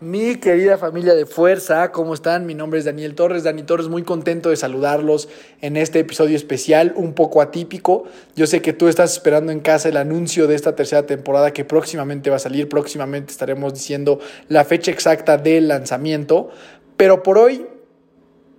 Mi querida familia de fuerza, ¿cómo están? Mi nombre es Daniel Torres. Dani Torres, muy contento de saludarlos en este episodio especial, un poco atípico. Yo sé que tú estás esperando en casa el anuncio de esta tercera temporada que próximamente va a salir. Próximamente estaremos diciendo la fecha exacta del lanzamiento. Pero por hoy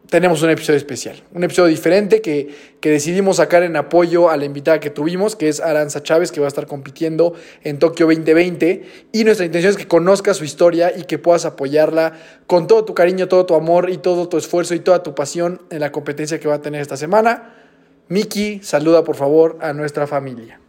tenemos un episodio especial, un episodio diferente que, que, decidimos sacar en apoyo a la invitada que tuvimos, que es Aranza Chávez, que va a estar compitiendo en Tokio 2020. Y nuestra intención es que conozcas su historia y que puedas apoyarla con todo tu cariño, todo tu amor y todo tu esfuerzo y toda tu pasión en la competencia que va a tener esta semana. Miki, saluda por favor a nuestra familia.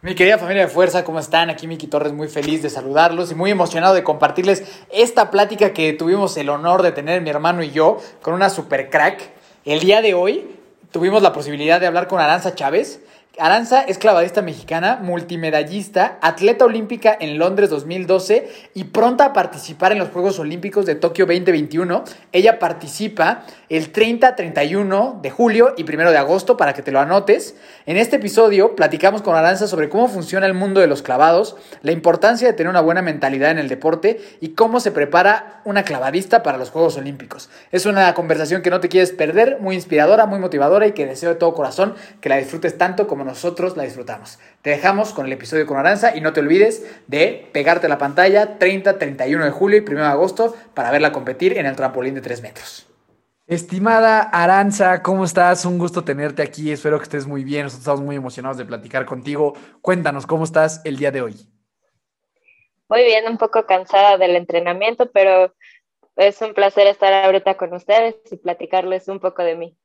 Mi querida familia de fuerza, ¿cómo están? Aquí Miki Torres, muy feliz de saludarlos y muy emocionado de compartirles esta plática que tuvimos el honor de tener mi hermano y yo con una super crack. El día de hoy tuvimos la posibilidad de hablar con Aranza Chávez. Aranza es clavadista mexicana, multimedallista, atleta olímpica en Londres 2012 y pronta a participar en los Juegos Olímpicos de Tokio 2021. Ella participa el 30, 31 de julio y 1 de agosto para que te lo anotes. En este episodio platicamos con Aranza sobre cómo funciona el mundo de los clavados, la importancia de tener una buena mentalidad en el deporte y cómo se prepara una clavadista para los Juegos Olímpicos. Es una conversación que no te quieres perder, muy inspiradora, muy motivadora y que deseo de todo corazón que la disfrutes tanto como nosotros la disfrutamos. Te dejamos con el episodio con Aranza y no te olvides de pegarte la pantalla 30, 31 de julio y 1 de agosto para verla competir en el trampolín de 3 metros. Estimada Aranza, ¿cómo estás? Un gusto tenerte aquí. Espero que estés muy bien. Nosotros estamos muy emocionados de platicar contigo. Cuéntanos, ¿cómo estás el día de hoy? Muy bien, un poco cansada del entrenamiento, pero es un placer estar ahorita con ustedes y platicarles un poco de mí.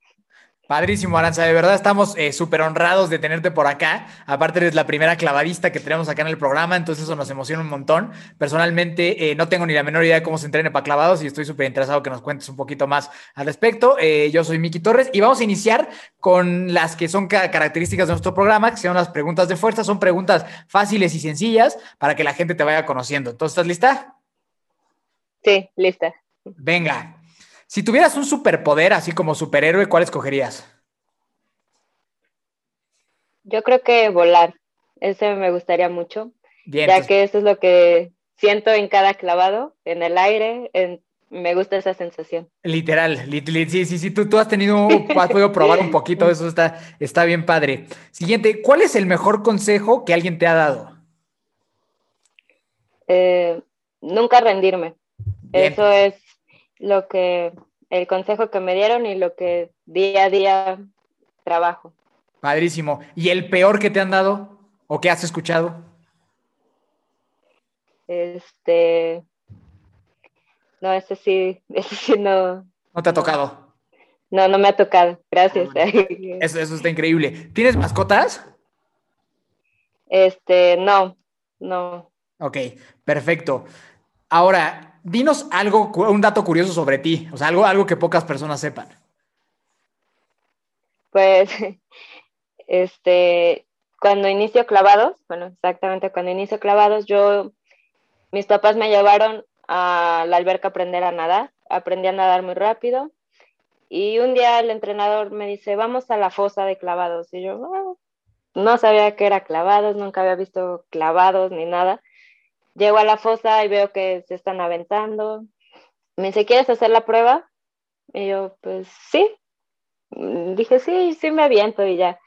Padrísimo, Aranza. De verdad estamos eh, súper honrados de tenerte por acá. Aparte, eres la primera clavadista que tenemos acá en el programa, entonces eso nos emociona un montón. Personalmente, eh, no tengo ni la menor idea de cómo se entrene para clavados y estoy súper interesado que nos cuentes un poquito más al respecto. Eh, yo soy Miki Torres y vamos a iniciar con las que son ca características de nuestro programa, que son las preguntas de fuerza. Son preguntas fáciles y sencillas para que la gente te vaya conociendo. Entonces, ¿estás lista? Sí, lista. Venga. Si tuvieras un superpoder, así como superhéroe, ¿cuál escogerías? Yo creo que volar. Ese me gustaría mucho. Bien, ya entonces- que eso es lo que siento en cada clavado, en el aire. en- me gusta esa sensación. Literal, lit- lit- sí, sí, sí, tú, tú has tenido, has podido probar un poquito, eso está, está bien padre. Siguiente, ¿cuál es el mejor consejo que alguien te ha dado? Eh, nunca rendirme. Bien. Eso es lo que, el consejo que me dieron y lo que día a día trabajo. Padrísimo. ¿Y el peor que te han dado o que has escuchado? Este, no, ese sí, ese sí no, ¿No te ha tocado? no, no me ha tocado. Gracias. Eso, eso está increíble. ¿Tienes mascotas? Este, no, no. Ok, perfecto. Ahora, dinos algo, un dato curioso sobre ti, o sea, algo, algo que pocas personas sepan. Pues, este, cuando inicio clavados, bueno, exactamente cuando inicio clavados, yo, mis papás me llevaron a la alberca a aprender a nadar, aprendí a nadar muy rápido y un día el entrenador me dice, vamos a la fosa de clavados y yo, "Ah". no sabía que era clavados, nunca había visto clavados ni nada. Llego a la fosa y veo que se están aventando. Me dice, ¿quieres hacer la prueba? Y yo, pues sí. Mm, Dije, sí, sí me aviento y ya.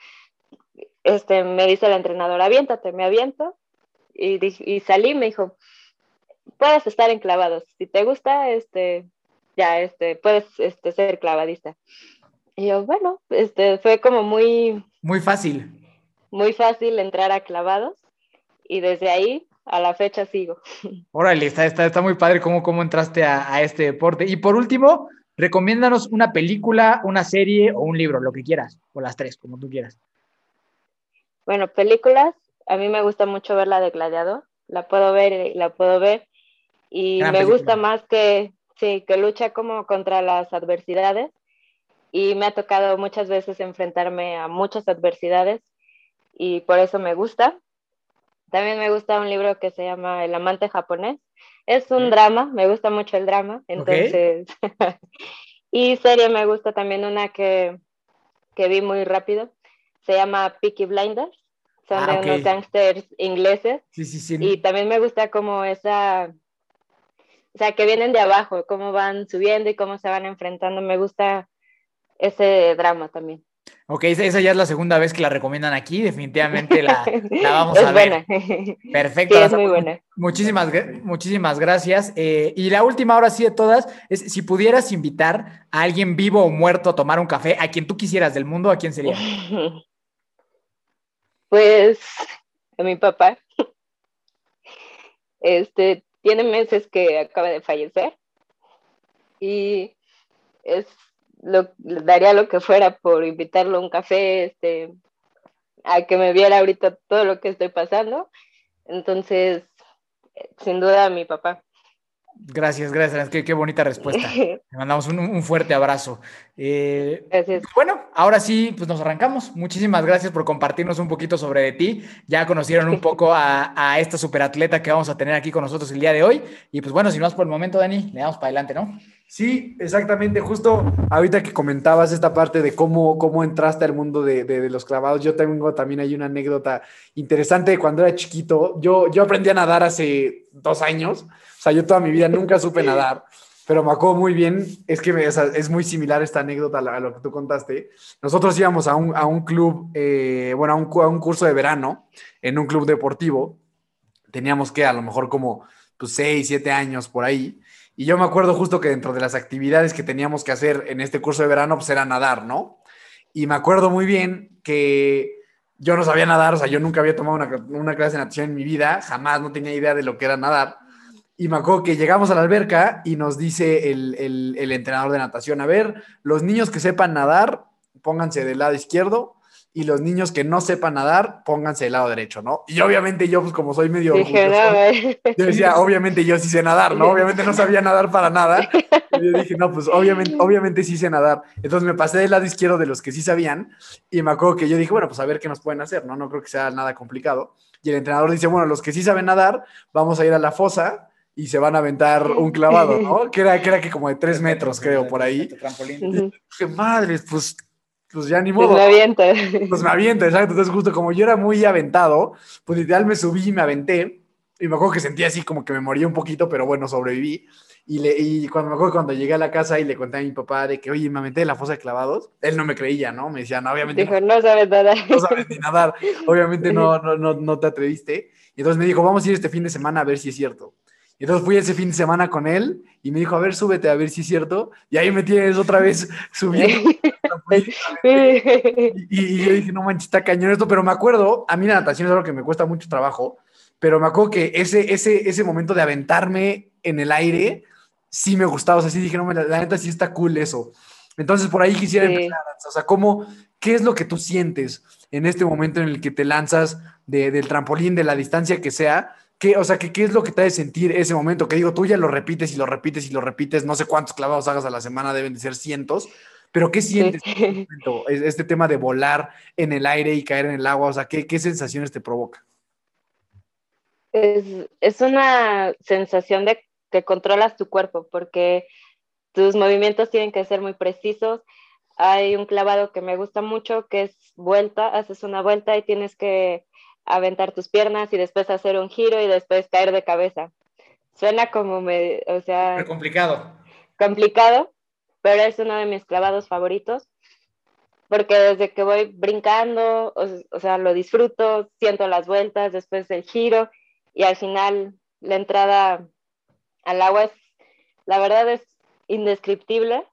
Este, me dice el entrenador, aviéntate, me aviento. Y, dij- y salí, me dijo, puedes estar en clavados. Si te gusta, este, ya, este, puedes este, ser clavadista. Y yo, bueno, este, fue como muy, Muy fácil. muy fácil entrar a clavados. Y desde ahí a la fecha sigo. Órale, está, está, está muy padre cómo, cómo entraste a, a este deporte. Y por último, recomiéndanos una película, una serie o un libro, lo que quieras, o las tres, como tú quieras. Bueno, películas, a mí me gusta mucho ver la de Gladiador, la puedo ver y la puedo ver y Gran me película. gusta más que, sí, que lucha como contra las adversidades y me ha tocado muchas veces enfrentarme a muchas adversidades y por eso me gusta. También me gusta un libro que se llama El amante japonés. Es un drama, me gusta mucho el drama, entonces... y serie me gusta también una que, que vi muy rápido, se llama Peaky Blinders, son Ah, de unos gangsters ingleses. Sí, sí, sí. y también me gusta como esa, o sea, que vienen de abajo, cómo van subiendo y cómo se van enfrentando, me gusta ese drama también. Ok, esa, ya es la segunda vez que la recomiendan aquí. Definitivamente la, la vamos es a ver. buena. Perfecto. Sí, es muy buena. Muchísimas, muchísimas gracias. Eh, y la última, ahora sí de todas, es si pudieras invitar a alguien vivo o muerto a tomar un café, a quien tú quisieras del mundo, ¿a quién sería? Pues a mi papá. Este tiene meses que acaba de fallecer y es lo daría lo que fuera por invitarlo a un café, este, a que me viera ahorita todo lo que estoy pasando. Entonces, sin duda mi papá. Gracias, gracias. Qué, qué bonita respuesta. Te mandamos un, un fuerte abrazo. Eh, Gracias. Bueno, ahora sí, pues nos arrancamos. Muchísimas gracias por compartirnos un poquito sobre de ti. Ya conocieron un poco a, a esta superatleta que vamos a tener aquí con nosotros el día de hoy. Y pues bueno, si no más por el momento, Dani, le damos para adelante, ¿no? Sí, exactamente. Justo ahorita que comentabas esta parte de cómo, cómo entraste al mundo de, de- de los clavados, yo tengo también hay una anécdota interesante de cuando era chiquito. Yo, yo aprendí a nadar hace dos años. O sea, yo toda mi vida nunca supe nadar, pero me acuerdo muy bien. Es que me- o sea, es muy similar esta anécdota a, la- a lo que tú contaste. Nosotros íbamos a un, a un club, eh, bueno, a un, a un curso de verano en un club deportivo. Teníamos que a lo mejor como pues, seis, siete años por ahí. Y yo me acuerdo justo que dentro de las actividades que teníamos que hacer en este curso de verano, pues era nadar, ¿no? Y me acuerdo muy bien que yo no sabía nadar, o sea, yo nunca había tomado una, una clase de natación en mi vida, jamás no tenía idea de lo que era nadar. Y me acuerdo que llegamos a la alberca y nos dice el, el- el entrenador de natación, a ver, los niños que sepan nadar, pónganse del lado izquierdo y los niños que no sepan nadar, pónganse del lado derecho, ¿no? Y obviamente yo, pues como soy medio... Dije, no, eh, yo decía, obviamente yo sí sé nadar, ¿no? Obviamente no sabía nadar para nada. Y yo dije, no, pues obviamente, obviamente sí sé nadar. Entonces me pasé del lado izquierdo de los que sí sabían y me acuerdo que yo dije, bueno, pues a ver qué nos pueden hacer, ¿no? No creo que sea nada complicado. Y el entrenador dice, bueno, los que sí saben nadar, vamos a ir a la fosa y se van a aventar un clavado, ¿no? Que era que, era que como de tres metros, creo, por ahí. Trampolín. ujú. Dije, madres, pues, pues ya ni Pues modo. me aviento. Pues me aviento, exacto. Entonces, justo como yo era muy aventado, pues literal me subí y me aventé. Y me acuerdo que sentí así como que me moría un poquito, pero bueno, sobreviví. Y, le, y cuando me acuerdo cuando llegué a la casa y le conté a mi papá de que, oye, me aventé de la fosa de clavados, él no me creía, ¿no? Me decía, no, obviamente Dijo, no sabes nada. no, no sabes ni nadar, obviamente no, no, no, no te atreviste. Y entonces me dijo, vamos a ir este fin de semana a ver si es cierto. Y entonces fui ese fin de semana con él y me dijo, a ver, súbete a ver si es cierto. Y ahí me tienes otra vez subiendo. Y, y yo dije, no manches, está cañón esto, pero me acuerdo, a mí la natación es algo que me cuesta mucho trabajo, pero me acuerdo que ese, ese, ese momento de aventarme en el aire, sí me gustaba, o sea, sí dije, no, la, la neta sí está cool eso. Entonces por ahí quisiera Sí. empezar, o sea, ¿cómo, ¿qué es lo que tú sientes en este momento en el que te lanzas de- del trampolín, de la distancia que sea? ¿Qué, o sea, ¿qué, ¿qué es lo que te hace sentir ese momento? Que digo, tú ya lo repites y lo repites y lo repites, no sé cuántos clavados hagas a la semana, deben de ser cientos, pero ¿qué sientes? en este momento? Es- Este tema de volar en el aire y caer en el agua, o sea, ¿qué, qué sensaciones te provoca? Es, es una sensación de que controlas tu cuerpo porque tus movimientos tienen que ser muy precisos. Hay un clavado que me gusta mucho que es vuelta, haces una vuelta y tienes que aventar tus piernas y después hacer un giro y después caer de cabeza. Suena como, me, o sea, Pero complicado. complicado, pero es uno de mis clavados favoritos, porque desde que voy brincando, o, o sea, lo disfruto, siento las vueltas, después el giro y al final la entrada al agua es, la verdad es indescriptible,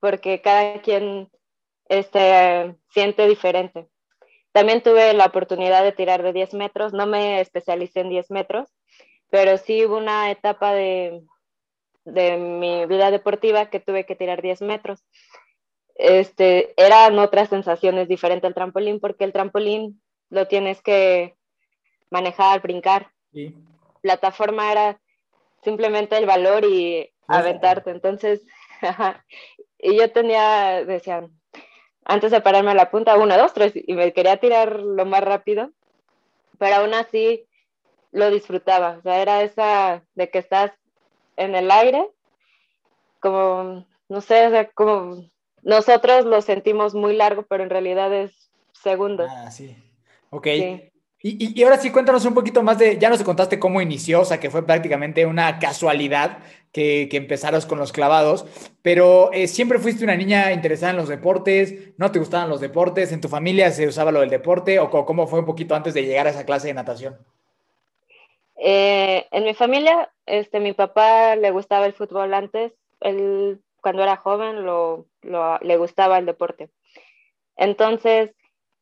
porque cada quien este, siente diferente. También tuve la oportunidad de tirar de 10 metros, no me especialicé en 10 metros, pero sí hubo una etapa de, de mi vida deportiva que tuve que tirar 10 metros. Este, eran otras sensaciones diferentes al trampolín, porque el trampolín lo tienes que manejar, brincar. Sí. Plataforma era simplemente el valor y aventarte. Entonces, ajá. y yo tenía, decían, antes de pararme a la punta, una, dos, tres, y me quería tirar lo más rápido, pero aún así lo disfrutaba. O sea, era esa de que estás en el aire, como, no sé, o sea, como nosotros lo sentimos muy largo, pero en realidad es segundos. Ah, sí. Ok. Y, y, ahora sí, cuéntanos un poquito más de, ya nos contaste cómo inició, o sea, que fue prácticamente una casualidad que, que empezaros con los clavados, pero eh, siempre fuiste una niña interesada en los deportes, no te gustaban los deportes, en tu familia se usaba lo del deporte, o cómo fue un poquito antes de llegar a esa clase de natación. Eh, en mi familia, este, mi papá le gustaba el fútbol antes, él cuando era joven le gustaba el deporte. Entonces,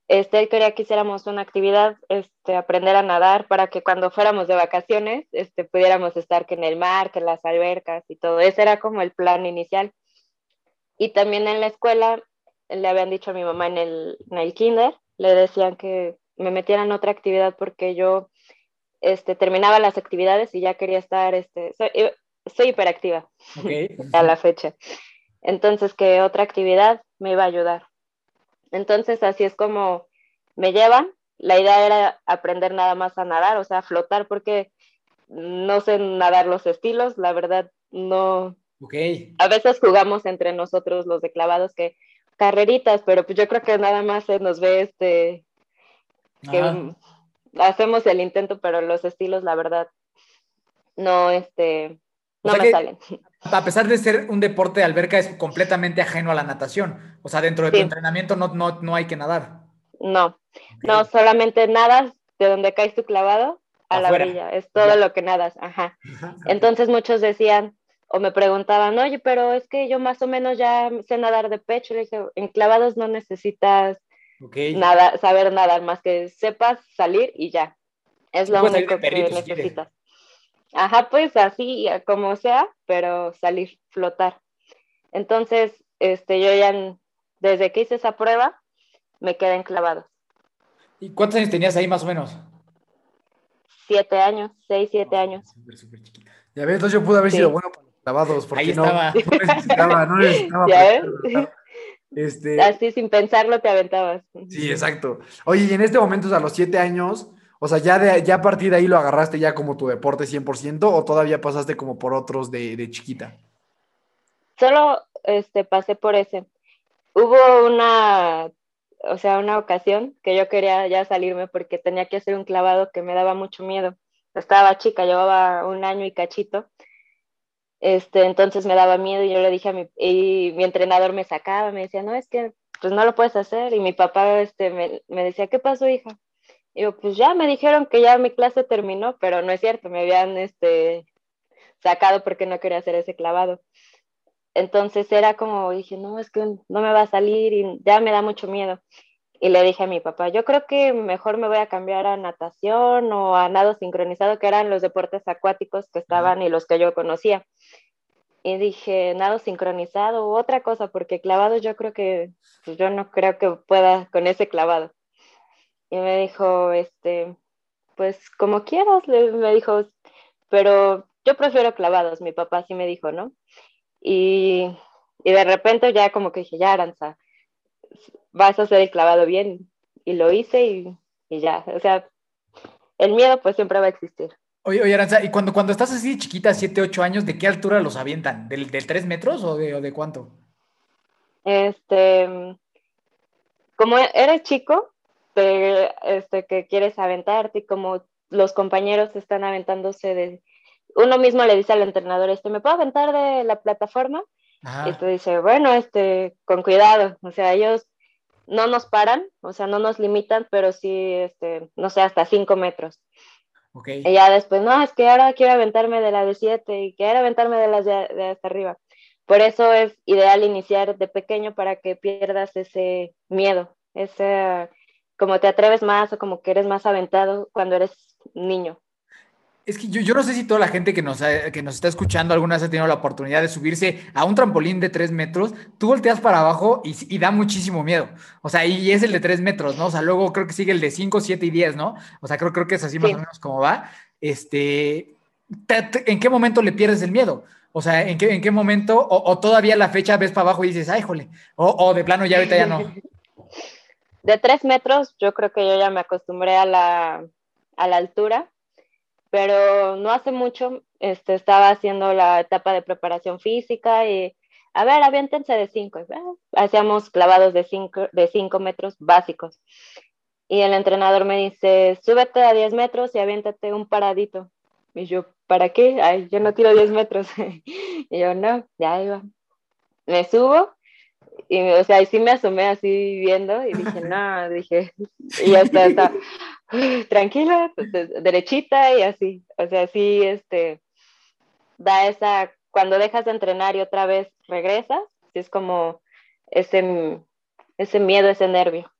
este, él quería que hiciéramos una actividad, este, aprender a nadar para que cuando fuéramos de vacaciones, este, pudiéramos estar que en el mar, que en las albercas y todo. Ese era como el plan inicial. Y también en la escuela le habían dicho a mi mamá en el, en el kinder, le decían que me metieran otra actividad porque yo este, terminaba las actividades y ya quería estar, este, soy, soy hiperactiva a la fecha. Entonces, que otra actividad me iba a ayudar. Entonces, así es como me llevan. La idea era aprender nada más a nadar, o sea, flotar, porque no sé nadar los estilos, la verdad, no. Okay. A veces jugamos entre nosotros los de clavados que carreritas, pero pues yo creo que nada más se nos ve este que hacemos el intento, pero los estilos, la verdad, no, este, no me salen. A pesar de ser un deporte de alberca, es completamente ajeno a la natación. O sea, dentro de tu entrenamiento no, no, no, hay que nadar. No, no, solamente nadas de donde caes tu clavado a la orilla. Es todo lo que nadas. Ajá. Entonces muchos decían o me preguntaban, oye, pero es que yo más o menos ya sé nadar de pecho. Le dije, en clavados no necesitas nada, saber nadar, más que sepas salir y ya. Es lo único que necesitas. Ajá, pues así, como sea, pero salir, flotar. Entonces, este, yo ya, desde que hice esa prueba, me quedé enclavado. ¿Y cuántos años tenías ahí más o menos? Siete años, seis, siete años. Súper, súper chiquita. Ya ves, entonces yo pude haber sido bueno para los clavados, porque ahí no, estaba. no necesitaba, no necesitaba. ¿Ya ves? Este... Así sin pensarlo te aventabas. Sí, exacto. Oye, y en este momento, a los siete años, o sea, ya, de, ya a partir de ahí lo agarraste ya como tu deporte 100% o todavía pasaste como por otros de, de chiquita? Solo este, pasé por ese. Hubo una, o sea, una ocasión que yo quería ya salirme porque tenía que hacer un clavado que me daba mucho miedo. Estaba chica, llevaba un año y cachito este, entonces me daba miedo y yo le dije a mi, y mi entrenador me sacaba, me decía, no, es que pues no lo puedes hacer. Y mi papá este, me, me decía, ¿qué pasó, hija? Y yo, pues ya me dijeron que ya mi clase terminó, pero no es cierto, me habían este, sacado porque no quería hacer ese clavado. Entonces era como, dije, no, es que no me va a salir y ya me da mucho miedo. Y le dije a mi papá, yo creo que mejor me voy a cambiar a natación o a nado sincronizado, que eran los deportes acuáticos que estaban y los que yo conocía. Y dije, nado sincronizado u otra cosa, porque clavado yo creo que, pues yo no creo que pueda con ese clavado. Y me dijo, este, pues como quieras, me dijo, pero yo prefiero clavados, mi papá sí me dijo, ¿no? Y, y de repente ya como que dije, ya, Aranza, vas a hacer el clavado bien. Y lo hice y, y ya. O sea, el miedo pues siempre va a existir. Oye, oye Aranza, y cuando, cuando estás así chiquita, 7, 8 años, ¿de qué altura los avientan? ¿Del, del 3 metros o de, o de cuánto? Este, como eres chico, te, este, que quieres aventarte y como los compañeros están aventándose de... Uno mismo le dice al entrenador, este, ¿me puedo aventar de la plataforma? Y tú dice, bueno, este, con cuidado, o sea, ellos no nos paran, o sea, no nos limitan, pero sí, este, no sé, hasta cinco metros. Okay. Y ya después, no, es que ahora quiero aventarme de la de siete y quiero aventarme de las de, de hasta arriba. Por eso es ideal iniciar de pequeño para que pierdas ese miedo, ese, como te atreves más o como que eres más aventado cuando eres niño. Es que yo, yo no sé si toda la gente que nos, que nos está escuchando alguna vez ha tenido la oportunidad de subirse a un trampolín de tres metros, tú volteas para abajo y, y, da muchísimo miedo. O sea, y es el de tres metros, ¿no? O sea, luego creo que sigue el de cinco, siete y diez, ¿no? O sea, creo, creo que es así más o menos como va. Este, te, te, ¿En qué momento le pierdes el miedo? O sea, ¿en qué, en qué momento? O, o todavía la fecha ves para abajo y dices, ay, jole. O, o de plano ya ahorita ya no. De tres metros, yo creo que yo ya me acostumbré a la, a la altura pero no hace mucho este, estaba haciendo la etapa de preparación física y, a ver, aviéntense de cinco. Hacíamos clavados de cinco, de cinco metros básicos. Y el entrenador me dice, súbete a 10 metros y aviéntate un paradito. Y yo, ¿para qué? Ay, yo no tiro 10 metros. y yo, no, ya iba. Me subo y, o sea, y sí me asomé así viendo y dije, no, dije, y ya está, está tranquila, derechita y así. O sea, sí, este, da esa, cuando dejas de entrenar y otra vez regresas, es como ese, ese miedo, ese nervio.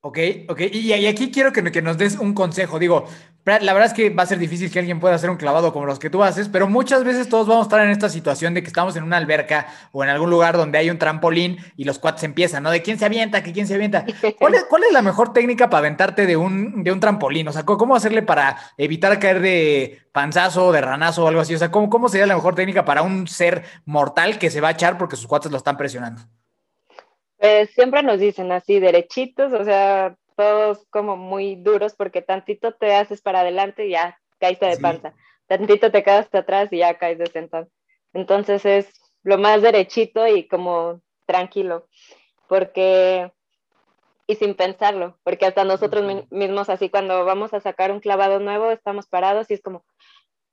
Ok, ok. Y, aquí quiero que, que, nos des un consejo. Digo, la verdad es que va a ser difícil que alguien pueda hacer un clavado como los que tú haces, pero muchas veces todos vamos a estar en esta situación de que estamos en una alberca o en algún lugar donde hay un trampolín y los cuates empiezan, ¿no? De quién se avienta, que quién se avienta. ¿Cuál es, cuál es la mejor técnica para aventarte de un, de un trampolín? O sea, ¿cómo hacerle para evitar caer de panzazo, de ranazo o algo así? O sea, ¿cómo, cómo sería la mejor técnica para un ser mortal que se va a echar porque sus cuates lo están presionando? Pues siempre nos dicen así, derechitos, o sea, todos como muy duros porque tantito te haces para adelante y ya caíste de panza, tantito te quedas atrás y ya caes de sentado. Entonces es lo más derechito y como tranquilo, porque y sin pensarlo, porque hasta nosotros mismos así cuando vamos a sacar un clavado nuevo estamos parados y es como,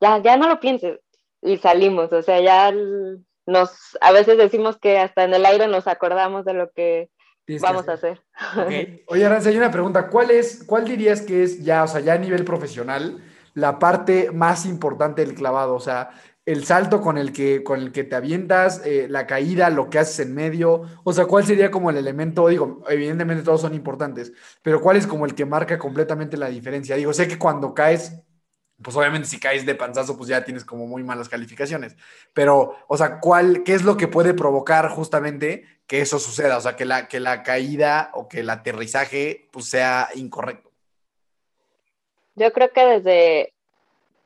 ya, ya no lo pienses y salimos, o sea, ya nos, a veces decimos que hasta en el aire nos acordamos de lo que vamos a hacer. Oye, Aranza, hay una pregunta. ¿Cuál es, cuál dirías que es ya, o sea, ya a nivel profesional, la parte más importante del clavado? O sea, el salto con el que, con el que te avientas, eh, la caída, lo que haces en medio. O sea, ¿cuál sería como el elemento? Digo, evidentemente todos son importantes, pero ¿cuál es como el que marca completamente la diferencia? Digo, sé que cuando caes pues obviamente si caes de panzazo, pues ya tienes como muy malas calificaciones. Pero, o sea, ¿cuál, ¿qué es lo que puede provocar justamente que eso suceda? O sea, que la, que la caída o que el aterrizaje pues, sea incorrecto. Yo creo que desde,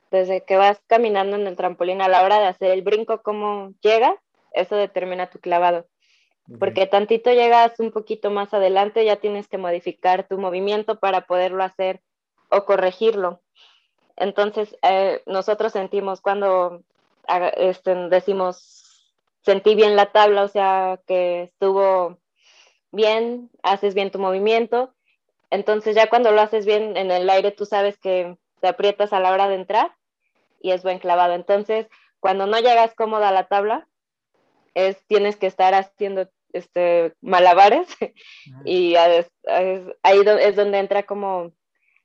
desde que vas caminando en el trampolín a la hora de hacer el brinco, cómo llegas, eso determina tu clavado. Porque tantito llegas un poquito más adelante, ya tienes que modificar tu movimiento para poderlo hacer o corregirlo. Entonces, eh, nosotros sentimos cuando este, decimos, sentí bien la tabla, o sea, que estuvo bien, haces bien tu movimiento. Entonces, ya cuando lo haces bien en el aire, tú sabes que te aprietas a la hora de entrar y es buen clavado. Entonces, cuando no llegas cómoda a la tabla, es, tienes que estar haciendo este, malabares y ahí es donde entra como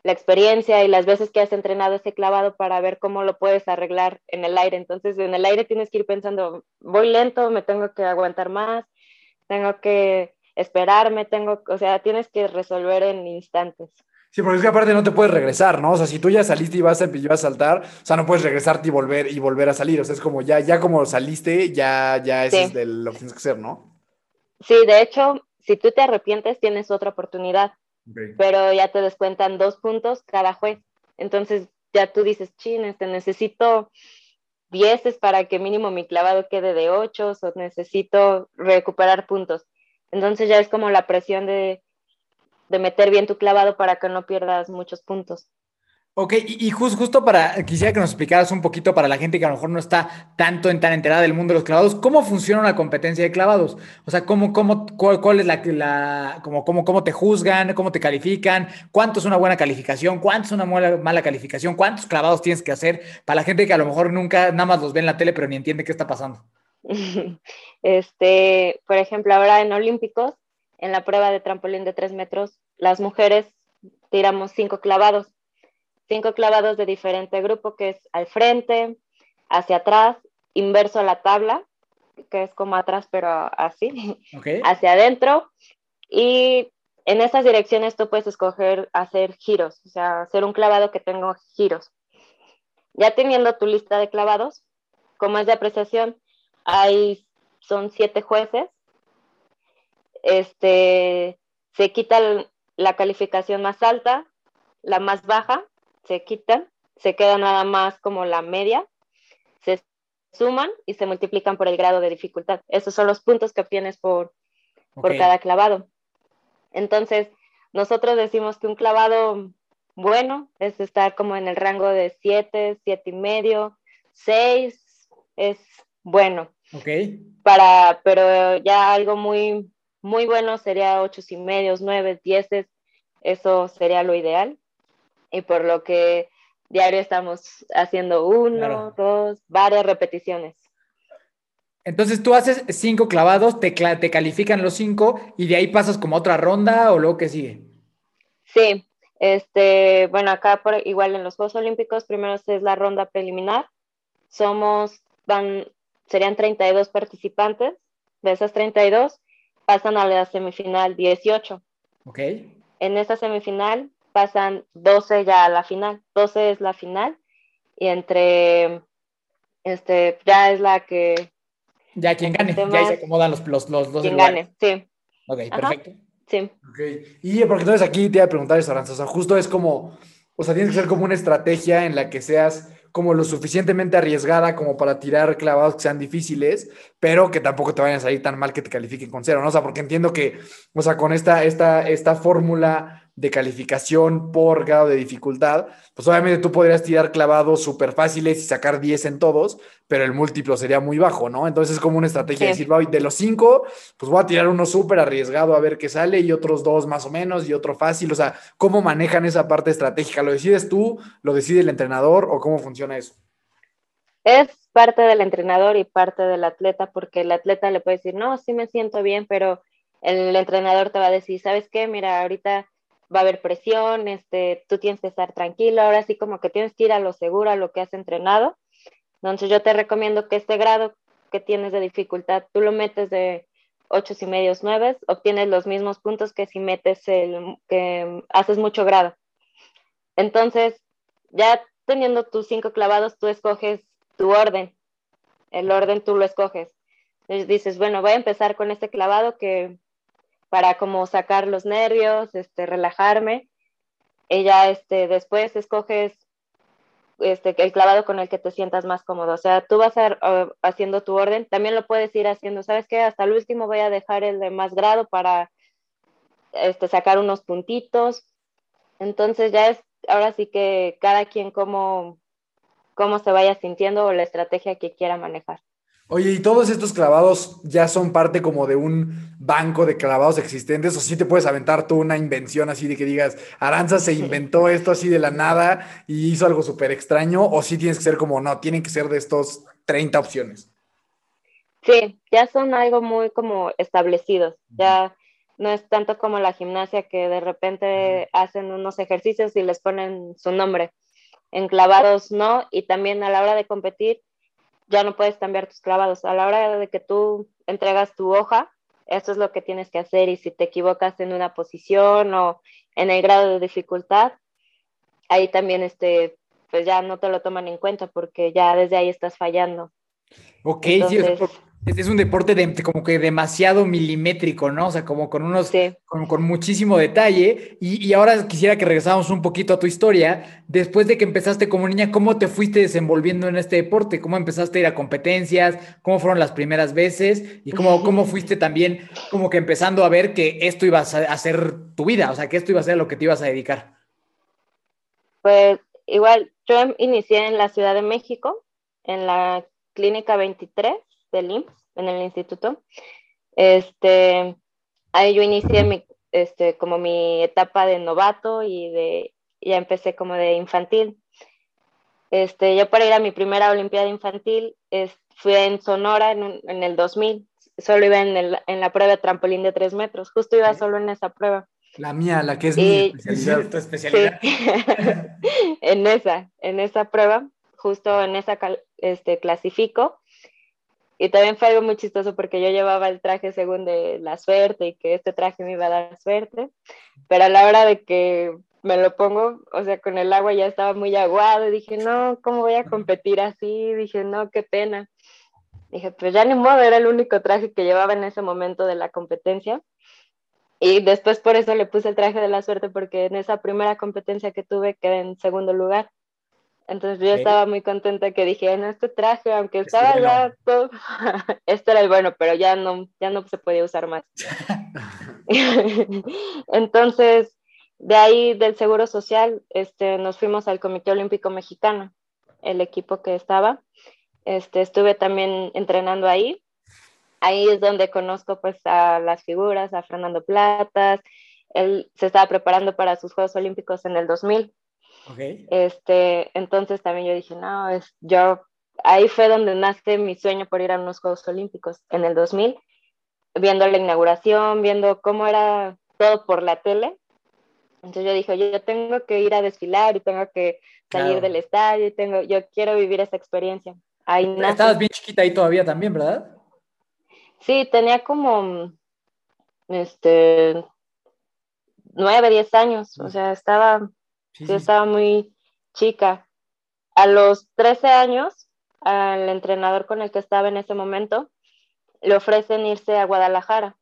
la experiencia y las veces que has entrenado ese clavado para ver cómo lo puedes arreglar en el aire. Entonces, en el aire tienes que ir pensando, voy lento, me tengo que aguantar más, tengo que esperarme, tengo, o sea, tienes que resolver en instantes. Sí, porque es que aparte no te puedes regresar, ¿no? O sea, si tú ya saliste y vas a, a saltar, o sea, no puedes regresarte y volver y volver a salir. O sea, es como ya, ya como saliste, ya, ya eso es de lo que tienes que hacer, ¿no? Sí, de hecho, si tú te arrepientes, tienes otra oportunidad pero ya te descuentan dos puntos cada juez. Entonces ya tú dices, chin, este, necesito dieces para que mínimo mi clavado quede de ocho o necesito recuperar puntos. Entonces ya es como la presión de, de meter bien tu clavado para que no pierdas muchos puntos. Ok, y, justo para, quisiera que nos explicaras un poquito para la gente que a lo mejor no está tanto en tan enterada del mundo de los clavados, ¿cómo funciona una competencia de clavados? O sea, ¿cómo, cómo, cuál, es la, la cómo, cómo te juzgan, cómo te califican, cuánto es una buena calificación, cuánto es una mala, mala calificación, cuántos clavados tienes que hacer para la gente que a lo mejor nunca nada más los ve en la tele pero ni entiende qué está pasando? Este, por ejemplo, ahora en Olímpicos, en la prueba de trampolín de tres metros, las mujeres tiramos cinco clavados cinco clavados de diferente grupo, que es al frente, hacia atrás, inverso a la tabla, que es como atrás, pero así, hacia adentro. Y en esas direcciones tú puedes escoger hacer giros, o sea, hacer un clavado que tenga giros. Ya teniendo tu lista de clavados, como es de apreciación, hay, son siete jueces. Este, se quita la calificación más alta, la más baja, se quitan, se queda nada más como la media, se suman y se multiplican por el grado de dificultad. Esos son los puntos que obtienes por, por cada clavado. Entonces, nosotros decimos que un clavado bueno, es estar como en el rango de 7, 7 y medio, 6 es bueno. Ok. Para, pero ya algo muy, muy bueno sería 8 y medios, 9, 10, eso sería lo ideal. Y por lo que diario estamos haciendo uno, dos, varias repeticiones. Entonces tú haces cinco clavados, te, te califican los cinco y de ahí pasas como otra ronda o luego que sigue. Sí, este, bueno, acá por, igual en los Juegos Olímpicos, primero es la ronda preliminar. Somos, van, serían 32 participantes. De esas 32 pasan a la semifinal 18. Ok. En esa semifinal pasan 12 ya a la final. 12 es la final y entre, este, ya es la que... Ya quien gane, ya ahí se acomodan los, los, los dos. Quien gane, sí. Ok, perfecto. Sí. Ok. Y porque entonces aquí te iba a preguntar eso, Aranza. O sea, justo es como, o sea, tienes que ser como una estrategia en la que seas como lo suficientemente arriesgada como para tirar clavados que sean difíciles, pero que tampoco te vayan a salir tan mal que te califiquen con cero, ¿no? O sea, porque entiendo que, o sea, con esta, esta, esta fórmula de calificación por grado de dificultad, pues obviamente tú podrías tirar clavados súper fáciles y sacar 10 en todos, pero el múltiplo sería muy bajo, ¿no? Entonces es como una estrategia de decir, de los 5, pues voy a tirar uno súper arriesgado a ver qué sale y otros dos más o menos y otro fácil, o sea, ¿cómo manejan esa parte estratégica? ¿Lo decides tú, lo decide el entrenador o cómo funciona eso? Es parte del entrenador y parte del atleta, porque el atleta le puede decir, no, sí me siento bien, pero el entrenador te va a decir, ¿sabes qué? Mira, ahorita va a haber presión, este, tú tienes que estar tranquilo, ahora sí como que tienes que ir a lo seguro, a lo que has entrenado. Entonces yo te recomiendo que este grado que tienes de dificultad, tú lo metes de 8 y medios, 9, obtienes los mismos puntos que si metes el, que haces mucho grado. Entonces, ya teniendo tus cinco clavados, tú escoges tu orden. El orden tú lo escoges. Entonces dices, bueno, voy a empezar con este clavado que para como sacar los nervios, este, relajarme. Ella, este, después escoges este, el clavado con el que te sientas más cómodo. O sea, tú vas a, haciendo tu orden, también lo puedes ir haciendo, ¿sabes qué? Hasta el último voy a dejar el de más grado para este, sacar unos puntitos. Entonces ya es, ahora sí que cada quien cómo, cómo se vaya sintiendo o la estrategia que quiera manejar. Oye, ¿y todos estos clavados ya son parte como de un banco de clavados existentes? ¿O sí te puedes aventar tú una invención así de que digas, Aranza se inventó esto así de la nada y hizo algo súper extraño? ¿O sí tienes que ser como, no, tienen que ser de estos 30 opciones? Sí, ya son algo muy como establecidos. Ya no es tanto como la gimnasia que de repente hacen unos ejercicios y les ponen su nombre. En clavados no, y también a la hora de competir ya no puedes cambiar tus clavados. A la hora de que tú entregas tu hoja, eso es lo que tienes que hacer y si te equivocas en una posición o en el grado de dificultad, ahí también este, pues ya no te lo toman en cuenta porque ya desde ahí estás fallando. Ok, sí, es un deporte de, como que demasiado milimétrico, ¿no? O sea, como con unos, con, muchísimo detalle. Y, ahora quisiera que regresáramos un poquito a tu historia. Después de que empezaste como niña, ¿cómo te fuiste desenvolviendo en este deporte? ¿Cómo empezaste a ir a competencias? ¿Cómo fueron las primeras veces? Y cómo, cómo fuiste también como que empezando a ver que esto iba a ser tu vida, o sea, que esto iba a ser lo que te ibas a dedicar. Pues igual, yo inicié en la Ciudad de México, en la Clínica 23 del IMSS, en el instituto. Este, ahí yo inicié mi, este, como mi etapa de novato y de, ya empecé como de infantil. Este, yo para ir a mi primera Olimpiada infantil es, fui en Sonora en, en, el 2000. Solo iba en, el, en, la prueba de trampolín de tres metros. Justo iba solo en esa prueba. La mía, la que es mi especialidad. Tu especialidad. en esa, en esa prueba, justo en esa este, clasifico y también fue algo muy chistoso porque yo llevaba el traje según de la suerte y que este traje me iba a dar suerte, pero a la hora de que me lo pongo, o sea, con el agua ya estaba muy aguado y dije, no, ¿cómo voy a competir así? Dije, no, qué pena. Dije, pues ya ni modo, era el único traje que llevaba en ese momento de la competencia. Y después por eso le puse el traje de la suerte porque en esa primera competencia que tuve quedé en segundo lugar. Entonces yo estaba muy contenta que dije, en este traje, aunque este estaba ya todo, este era el bueno, pero ya no, ya no se podía usar más. Entonces, de ahí del Seguro Social, este, nos fuimos al Comité Olímpico Mexicano, el equipo que estaba. Este, estuve también entrenando ahí. Ahí es donde conozco pues a las figuras, a Fernando Platas. Él se estaba preparando para sus Juegos Olímpicos en el 2000. Okay. Este, entonces también yo dije, no, es, yo, ahí fue donde nace mi sueño por ir a unos Juegos Olímpicos en el 2000, viendo la inauguración, viendo cómo era todo por la tele. Entonces yo dije, yo, tengo que ir a desfilar y tengo que salir del estadio, y tengo, yo quiero vivir esa experiencia. Ahí Estabas bien chiquita ahí todavía también, ¿verdad? Sí, tenía como, este, nueve, diez años, o sea, estaba, yo estaba muy chica. A los 13 años, al entrenador con el que estaba en ese momento, le ofrecen irse a Guadalajara.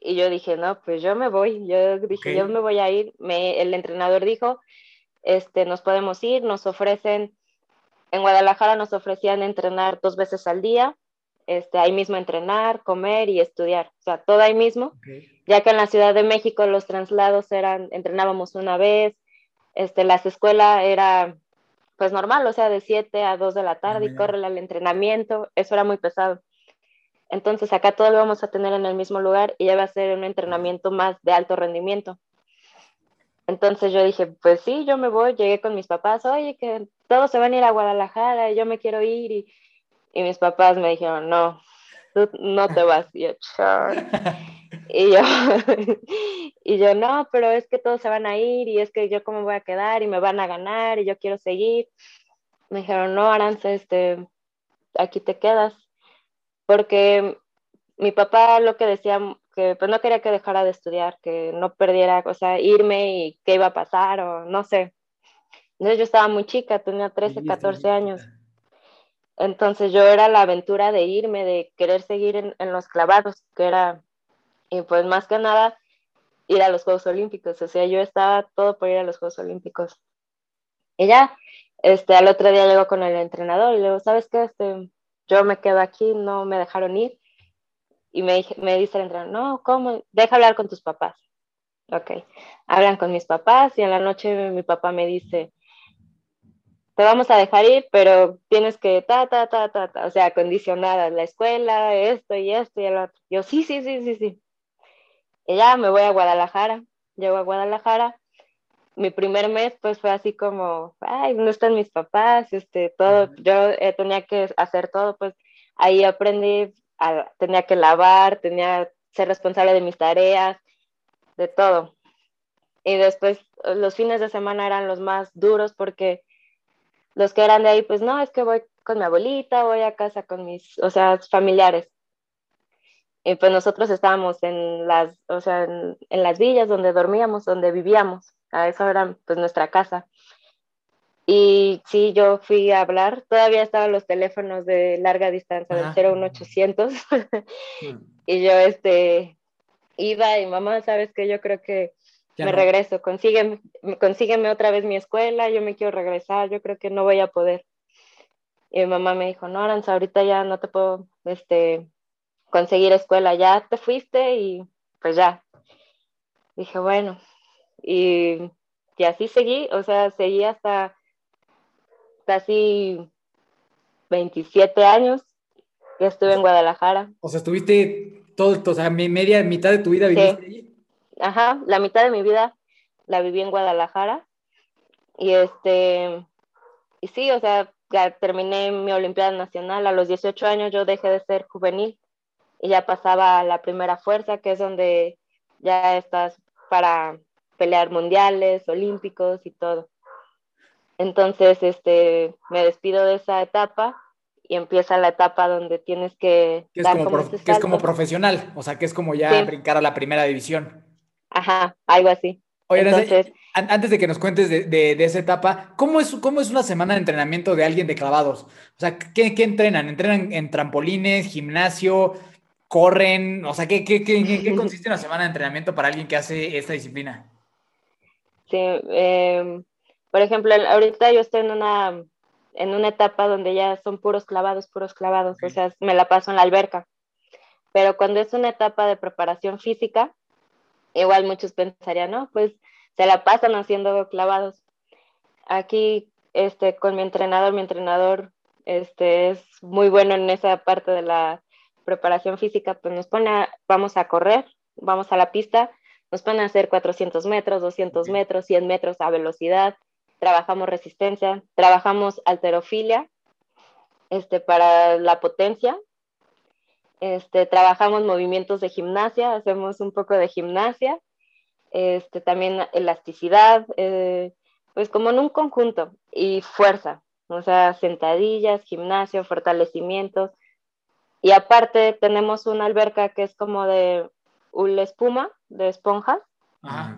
Y yo dije, no, pues yo me voy, yo dije, yo me voy a ir. Me, el entrenador dijo, este, nos podemos ir, nos ofrecen, en Guadalajara nos ofrecían entrenar dos veces al día, este, ahí mismo entrenar, comer y estudiar, o sea, todo ahí mismo, ya que en la Ciudad de México los traslados eran, entrenábamos una vez, este, las escuelas era pues normal, o sea, de 7 a 2 de la tarde y corre al entrenamiento, eso era muy pesado. Entonces acá todo lo vamos a tener en el mismo lugar y ya va a ser un entrenamiento más de alto rendimiento. Entonces yo dije, pues sí, yo me voy, llegué con mis papás, oye, que todos se van a ir a Guadalajara y yo me quiero ir. Y, y mis papás me dijeron, no, tú no te vas. Y yo, y yo, y yo, no, pero es que todos se van a ir y es que yo cómo voy a quedar y me van a ganar y yo quiero seguir. Me dijeron, no, Aranza, este, aquí te quedas porque mi papá lo que decía, que pues no quería que dejara de estudiar, que no perdiera, o sea, irme y qué iba a pasar o no sé. Entonces yo estaba muy chica, tenía 13, 14 años. Entonces yo era la aventura de irme, de querer seguir en, en, los clavados, que era, y pues más que nada, ir a los Juegos Olímpicos. O sea, yo estaba todo por ir a los Juegos Olímpicos. Y ya, este, al otro día llegó con el entrenador y le digo, ¿sabes qué? Este, yo me quedo aquí, no me dejaron ir. Y me, me dice el entrenador, no, ¿cómo? Deja hablar con tus papás. Ok, hablan con mis papás y en la noche mi papá me dice, te vamos a dejar ir, pero tienes que, ta, ta, ta, ta, ta, o sea, condicionada, la escuela, esto y esto y el otro. Yo, sí, sí, sí, sí, sí. Y ya me voy a Guadalajara, llego a Guadalajara mi primer mes pues fue así como, ay, no están mis papás, este, todo, yo eh, tenía que hacer todo, pues ahí aprendí, tenía que lavar, tenía que ser responsable de mis tareas, de todo. Y después los fines de semana eran los más duros porque los que eran de ahí, pues no, es que voy con mi abuelita, voy a casa con mis, o sea, familiares. Y pues nosotros estábamos en las, o sea, en las villas donde dormíamos, donde vivíamos a eso era pues nuestra casa. Y sí, yo fui a hablar, todavía estaban los teléfonos de larga distancia del 01800 mm. y yo este iba y mamá, sabes que yo creo que me regreso, consígueme, consígueme otra vez mi escuela, yo me quiero regresar, yo creo que no voy a poder. Y mi mamá me dijo, no, Aranza, ahorita ya no te puedo este, conseguir escuela, ya te fuiste y pues ya. Dije, bueno, y, y así seguí, o sea, seguí hasta casi 27 años que estuve en Guadalajara. O sea, estuviste todo, o sea, media, mitad de tu vida viviste ahí. Ajá, la mitad de mi vida la viví en Guadalajara. Y este, y sí, o sea, ya terminé mi Olimpiada Nacional. A los 18 años yo dejé de ser juvenil y ya pasaba a la primera fuerza, que es donde ya estás para pelear mundiales, olímpicos y todo. Entonces, este, me despido de esa etapa y empieza la etapa donde tienes que... Que es, como, que es como profesional, o sea, que es como ya brincar a la primera división. Ajá, algo así. Oye, Entonces, antes de que nos cuentes de, de, esa etapa, ¿cómo es, ¿cómo es una semana de entrenamiento de alguien de clavados? O sea, ¿qué, qué entrenan? ¿Entrenan en trampolines, gimnasio, corren? O sea, ¿qué, qué, qué, qué consiste una semana de entrenamiento para alguien que hace esta disciplina? Sí, em, por ejemplo, ahorita yo estoy en una, en una etapa donde ya son puros clavados, puros clavados, o sea, me la paso en la alberca. Pero cuando es una etapa de preparación física, igual muchos pensarían, no, pues se la pasan haciendo clavados. Aquí, este, con mi entrenador, mi entrenador, este, es muy bueno en esa parte de la preparación física, pues nos pone, vamos a correr, vamos a la pista, nos pone a hacer 400 metros, 200 metros, 100 metros a velocidad, trabajamos resistencia, trabajamos alterofilia, este, para la potencia, este, trabajamos movimientos de gimnasia, hacemos un poco de gimnasia, este, también elasticidad, eh, pues como en un conjunto, y fuerza, o sea, sentadillas, gimnasio, fortalecimientos. Y aparte tenemos una alberca que es como de una espuma, de esponjas, ah,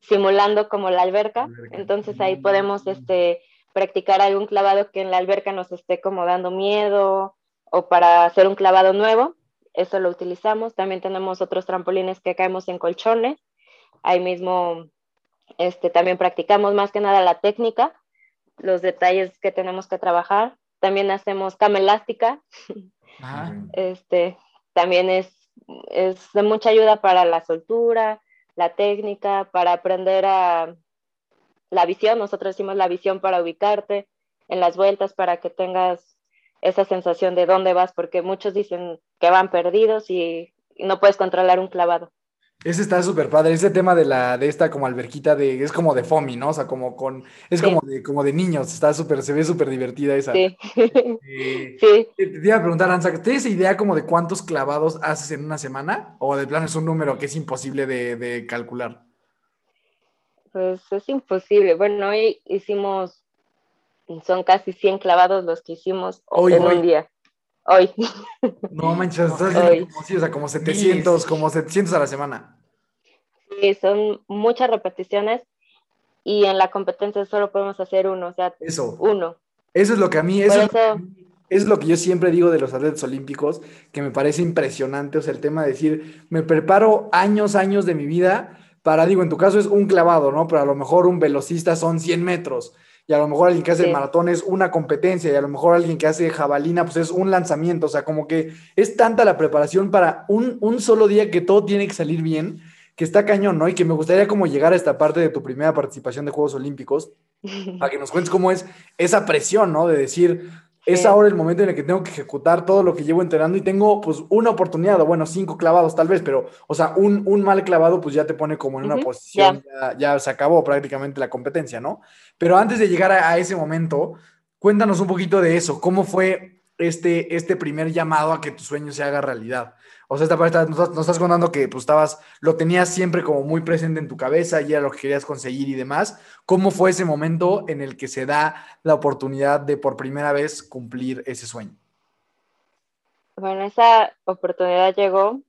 simulando como la alberca. Entonces ahí podemos este, practicar algún clavado que en la alberca nos esté como dando miedo o para hacer un clavado nuevo. Eso lo utilizamos. También tenemos otros trampolines que caemos en colchones. Ahí mismo este, también practicamos más que nada la técnica, los detalles que tenemos que trabajar. También hacemos cama elástica. Este, también es, es de mucha ayuda para la soltura, la técnica, para aprender a la visión. Nosotros decimos la visión para ubicarte en las vueltas, para que tengas esa sensación de dónde vas, porque muchos dicen que van perdidos y no puedes controlar un clavado. Ese está súper padre, ese tema de la, de esta como alberquita de, es como de foamy, ¿no? O sea, como con, es como de, como de niños, está súper, se ve súper divertida esa. Sí. Eh, sí. Te, iba a preguntar, Anza, ¿tienes idea como de cuántos clavados haces en una semana? ¿O de plano es un número que es imposible de, de calcular? Pues es imposible. Bueno, hoy hicimos, son casi 100 clavados los que hicimos en un día. Hoy. No manches, estás como, o sea, como 700, como 700 a la semana. Sí, son muchas repeticiones y en la competencia solo podemos hacer uno, o sea, eso. uno. Eso es lo que a mí, eso, es lo que yo siempre digo de los atletas olímpicos, que me parece impresionante, o sea, el tema de decir, me preparo años, años de mi vida para, digo, en tu caso es un clavado, ¿no? Pero a lo mejor un velocista son 100 metros y a lo mejor alguien que hace maratón es una competencia y a lo mejor alguien que hace jabalina pues es un lanzamiento, o sea, como que es tanta la preparación para un, un solo día que todo tiene que salir bien, que está cañón, ¿no? Y que me gustaría como llegar a esta parte de tu primera participación de Juegos Olímpicos, para que nos cuentes cómo es esa presión, ¿no? De decir, es ahora el momento en el que tengo que ejecutar todo lo que llevo entrenando y tengo pues una oportunidad, o bueno, cinco clavados tal vez, pero, o sea, un, un mal clavado pues ya te pone como en una posición, ya. se acabó prácticamente la competencia, ¿no? Pero antes de llegar a, ese momento, cuéntanos un poquito de eso, ¿cómo fue este, este primer llamado a que tu sueño se haga realidad? O sea, esta parte nos, estás contando que pues estabas, lo tenías siempre como muy presente en tu cabeza y era lo que querías conseguir y demás. ¿Cómo fue ese momento en el que se da la oportunidad de por primera vez cumplir ese sueño? Bueno, esa oportunidad llegó,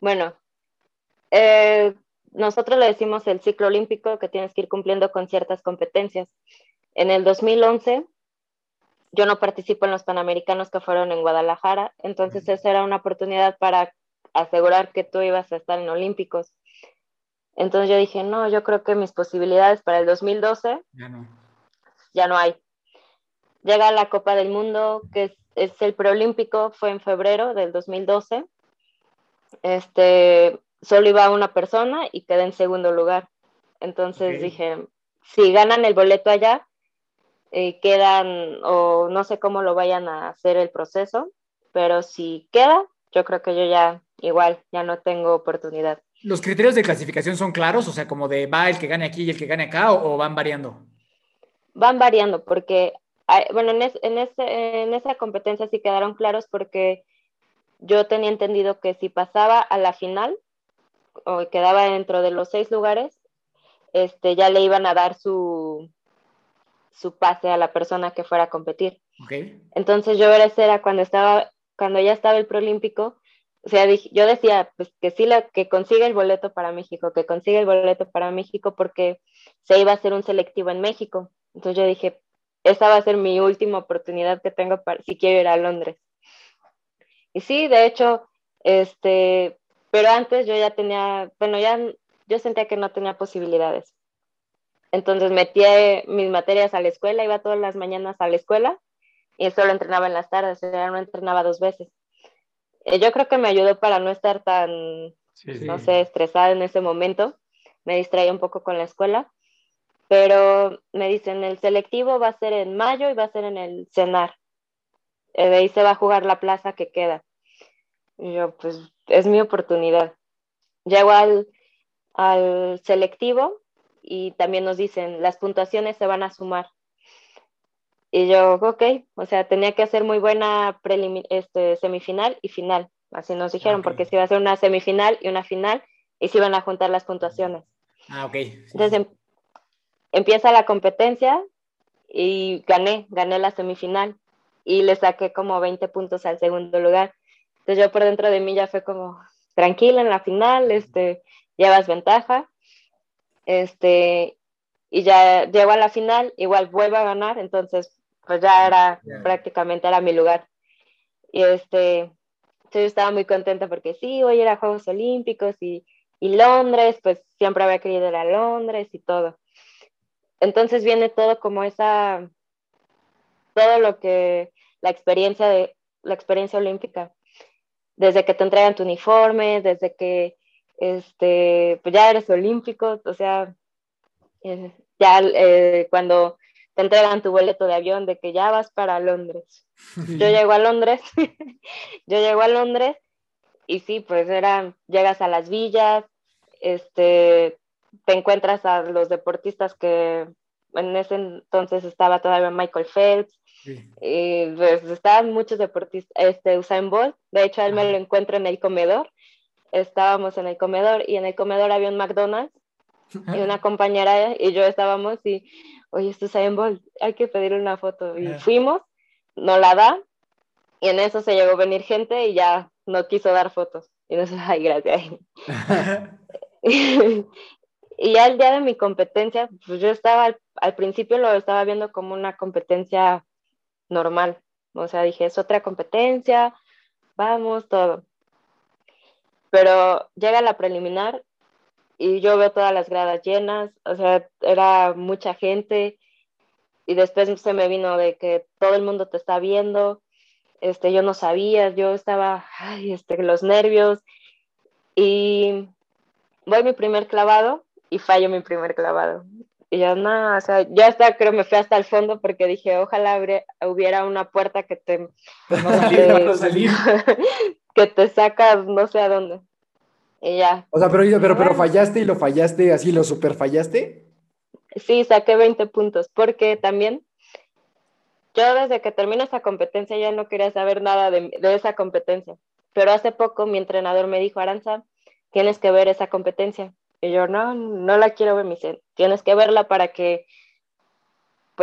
bueno, eh, nosotros le decimos el ciclo olímpico que tienes que ir cumpliendo con ciertas competencias. En el 2011 yo no participo en los Panamericanos que fueron en Guadalajara, entonces esa era una oportunidad para asegurar que tú ibas a estar en Olímpicos. Entonces yo dije, no, yo creo que mis posibilidades para el 2012 ya no, ya no hay. Llega la Copa del Mundo, que es, es el preolímpico, fue en febrero del 2012. Este, solo iba una persona y quedé en segundo lugar. Entonces dije, si ganan el boleto allá, eh, quedan o no sé cómo lo vayan a hacer el proceso, pero si queda, yo creo que yo ya igual, ya no tengo oportunidad. ¿Los criterios de clasificación son claros? O sea, como de va el que gane aquí y el que gane acá, o, van variando? Van variando, porque, bueno, en, en, ese, en esa competencia sí quedaron claros porque yo tenía entendido que si pasaba a la final o quedaba dentro de los seis lugares, este, ya le iban a dar su, su pase a la persona que fuera a competir. Entonces yo era cuando estaba, cuando ya estaba el proolímpico, o sea, yo decía pues que sí la, que consiga el boleto para México, que consiga el boleto para México porque se iba a hacer un selectivo en México. Entonces yo dije, esa va a ser mi última oportunidad que tengo para si quiero ir a Londres. Y sí, de hecho, este, pero antes yo ya tenía, bueno, ya yo sentía que no tenía posibilidades. Entonces metí mis materias a la escuela, iba todas las mañanas a la escuela y solo entrenaba en las tardes, ya no entrenaba dos veces. Eh, yo creo que me ayudó para no estar tan, no sé, estresada en ese momento, me distraía un poco con la escuela, pero me dicen, el selectivo va a ser en mayo y va a ser en el CENAR. Eh, de ahí se va a jugar la plaza que queda. Y yo, pues, es mi oportunidad. Llego al, al selectivo y también nos dicen, las puntuaciones se van a sumar. Y yo, ok, o sea, tenía que hacer muy buena este, semifinal y final, así nos dijeron, porque se iba a hacer una semifinal y una final y se iban a juntar las puntuaciones. Ah, ok. Entonces em, empieza la competencia y gané, gané la semifinal y le saqué como 20 puntos al segundo lugar. Entonces yo por dentro de mí ya fue como, tranquila en la final, este, llevas ventaja, este, y ya llego a la final, igual vuelvo a ganar, entonces pues ya era prácticamente era mi lugar. Y este, yo estaba muy contenta porque sí, hoy era Juegos Olímpicos y, y Londres, pues siempre había querido ir a Londres y todo. Entonces viene todo como esa, todo lo que, la experiencia de, la experiencia olímpica. Desde que te entregan tu uniforme, desde que, este, pues ya eres olímpico, o sea, eh, ya eh, cuando te entregan tu boleto de avión de que ya vas para Londres. Yo llego a Londres, yo llego a Londres y sí, pues era, llegas a las villas, este, te encuentras a los deportistas que en ese entonces estaba todavía Michael Phelps, y pues estaban muchos deportistas, este, Usain Bolt, de hecho él me lo encuentro en el comedor, estábamos en el comedor y en el comedor había un McDonald's y una compañera y yo estábamos y oye, esto es Bolt, hay que pedirle una foto. Y fuimos, no la da, y en eso se llegó a venir gente y ya no quiso dar fotos. Y nosotros, ay, gracias. y ya el día de mi competencia, pues yo estaba, al, principio lo estaba viendo como una competencia normal. O sea, dije, es otra competencia, vamos, todo. Pero llega la preliminar y yo veo todas las gradas llenas, o sea, era mucha gente y después se me vino de que todo el mundo te está viendo, este, yo no sabía, yo estaba, ay, este, los nervios y voy mi primer clavado y fallo mi primer clavado. Y yo, no, o sea, ya hasta creo me fui hasta el fondo porque dije, ojalá hubiera una puerta que te... No no salir. que te saca no sé a dónde. Y ya. O sea, pero, pero, pero fallaste y lo fallaste, así lo super fallaste. Sí, saqué 20 puntos, porque también yo desde que terminé esa competencia ya no quería saber nada de, esa competencia. Pero hace poco mi entrenador me dijo, Aranza, tienes que ver esa competencia. Y yo, no, no la quiero ver, mi tienes que verla para que,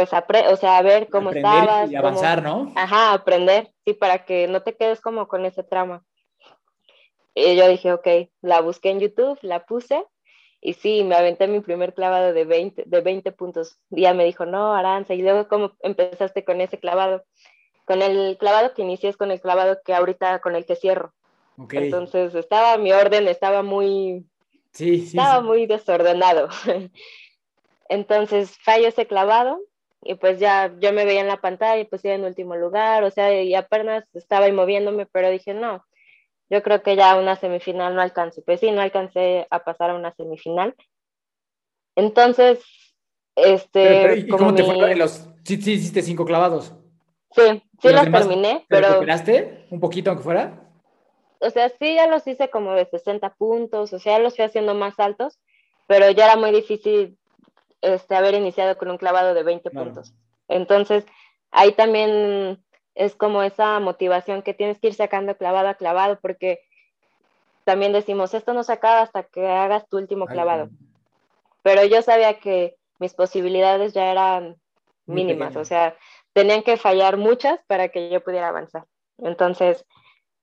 pues, o sea, a ver cómo estabas. Y avanzar, ¿no? Ajá, aprender, sí, para que no te quedes como con ese trama. Y yo dije, ok, la busqué en YouTube, la puse y sí, me aventé mi primer clavado de 20, de 20 puntos. Y ya me dijo, no, Aranza, y luego cómo empezaste con ese clavado. Con el clavado que inicié es con el clavado que ahorita con el que cierro. Entonces estaba mi orden, estaba muy, sí, estaba muy desordenado. Entonces fallo ese clavado y pues ya yo me veía en la pantalla y pues iba en último lugar, o sea, y apenas estaba ahí moviéndome, pero dije, no, yo creo que ya una semifinal no alcancé. Pues sí, no alcancé a pasar a una semifinal. Entonces, este. cómo te fue los. Sí, sí, hiciste cinco clavados. Sí, sí los, terminé, pero. ¿Recuperaste un poquito aunque fuera? O sea, sí, ya los hice como de 60 puntos, o sea, ya los fui haciendo más altos, pero ya era muy difícil este, haber iniciado con un clavado de 20 puntos. Entonces, ahí también es como esa motivación que tienes que ir sacando clavado a clavado, porque también decimos, esto no se acaba hasta que hagas tu último clavado. Pero yo sabía que mis posibilidades ya eran mínimas, o sea, tenían que fallar muchas para que yo pudiera avanzar. Entonces,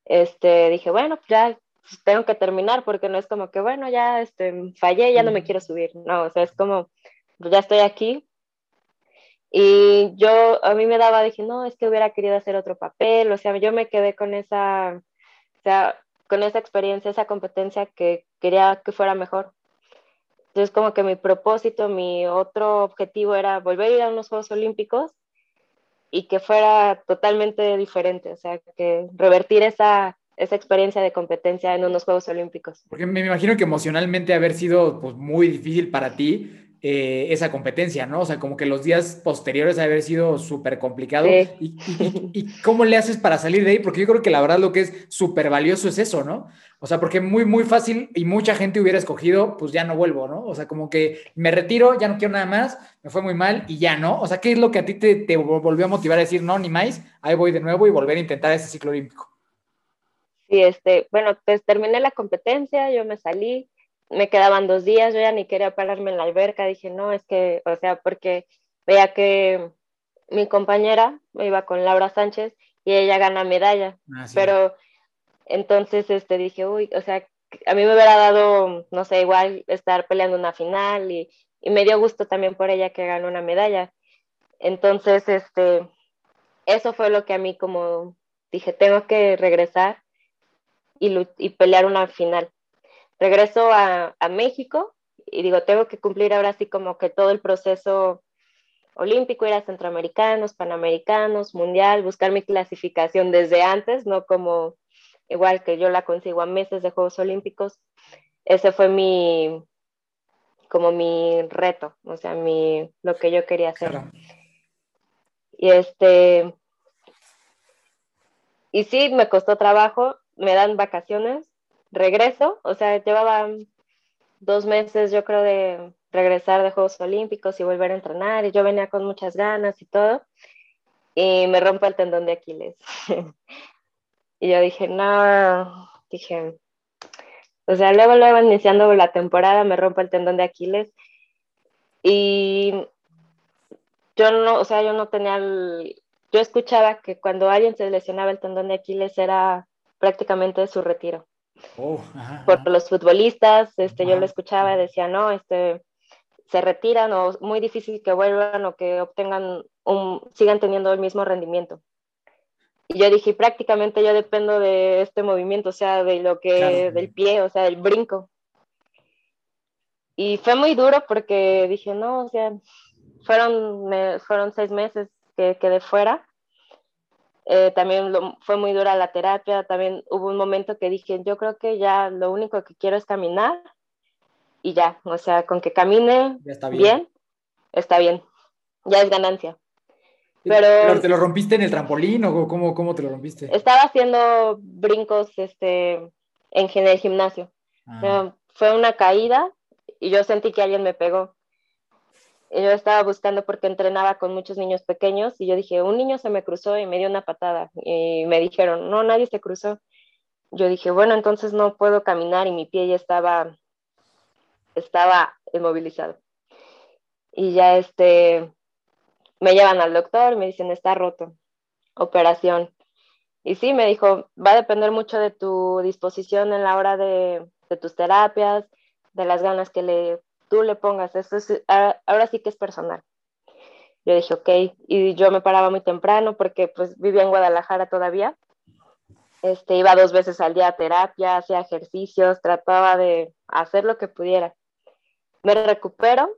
este, dije, bueno, ya tengo que terminar porque no es como que, bueno, ya este, fallé, ya no me quiero subir. No, o sea, es como, ya estoy aquí, y yo, a mí me daba, dije, no, es que hubiera querido hacer otro papel, o sea, yo me quedé con esa, o sea, con esa experiencia, esa competencia que quería que fuera mejor. Entonces, como que mi propósito, mi otro objetivo era volver a ir a unos Juegos Olímpicos y que fuera totalmente diferente, o sea, que revertir esa esa experiencia de competencia en unos Juegos Olímpicos. Porque me imagino que emocionalmente haber sido pues, muy difícil para ti eh, esa competencia, ¿no? O sea, como que los días posteriores haber sido súper complicado. ¿Y, cómo le haces para salir de ahí? Porque yo creo que la verdad lo que es súper valioso es eso, ¿no? O sea, porque muy, muy fácil y mucha gente hubiera escogido, pues ya no vuelvo, ¿no? O sea, como que me retiro, ya no quiero nada más, me fue muy mal y ya no. O sea, ¿qué es lo que a ti te, te volvió a motivar a decir, no, ni más, ahí voy de nuevo y volver a intentar ese ciclo olímpico? Sí, este, bueno, pues terminé la competencia, yo me salí, me quedaban dos días, yo ya ni quería pararme en la alberca, dije, no, es que, o sea, porque veía que mi compañera me iba con Laura Sánchez y ella gana medalla, ah, pero entonces este, dije, uy, o sea, a mí me hubiera dado, no sé, igual estar peleando una final y, y me dio gusto también por ella que ganó una medalla. Entonces, este, eso fue lo que a mí como dije, tengo que regresar y, y pelear una final regreso a, México y digo, tengo que cumplir ahora sí como que todo el proceso olímpico, ir a centroamericanos, panamericanos, mundial, buscar mi clasificación desde antes, no como igual que yo la consigo a meses de Juegos Olímpicos. Ese fue mi, como mi reto, o sea, mi, lo que yo quería hacer. Y este, y sí, me costó trabajo, me dan vacaciones, regreso, o sea, llevaba dos meses yo creo de regresar de Juegos Olímpicos y volver a entrenar y yo venía con muchas ganas y todo y me rompo el tendón de Aquiles. y yo dije, no, dije, o sea, luego, luego iniciando la temporada me rompo el tendón de Aquiles y yo no, o sea, yo no tenía yo escuchaba que cuando alguien se lesionaba el tendón de Aquiles era prácticamente su retiro. Oh, por los futbolistas, este, yo lo escuchaba y decía, no, este, se retiran o es muy difícil que vuelvan o que obtengan un, sigan teniendo el mismo rendimiento. Y yo dije, prácticamente yo dependo de este movimiento, o sea, de lo que, del pie, o sea, del brinco. Y fue muy duro porque dije, no, o sea, fueron, fueron seis meses que quedé fuera eh, también fue muy dura la terapia, también hubo un momento que dije, yo creo que ya lo único que quiero es caminar y ya, o sea, con que camine bien. está bien, ya es ganancia. Pero, te lo rompiste en el trampolín o cómo, cómo te lo rompiste? Estaba haciendo brincos este, en el gimnasio. Ah. Fue una caída y yo sentí que alguien me pegó yo estaba buscando porque entrenaba con muchos niños pequeños y yo dije, un niño se me cruzó y me dio una patada y me dijeron, no, nadie se cruzó. Yo dije, bueno, entonces no puedo caminar y mi pie ya estaba, estaba inmovilizado. Y ya este, me llevan al doctor, me dicen, está roto, operación. Y sí, me dijo, va a depender mucho de tu disposición en la hora de, de tus terapias, de las ganas que le tú le pongas, esto es, ahora sí que es personal. Yo dije, ok, y yo me paraba muy temprano porque pues vivía en Guadalajara todavía. Este, iba dos veces al día a terapia, hacía ejercicios, trataba de hacer lo que pudiera. Me recupero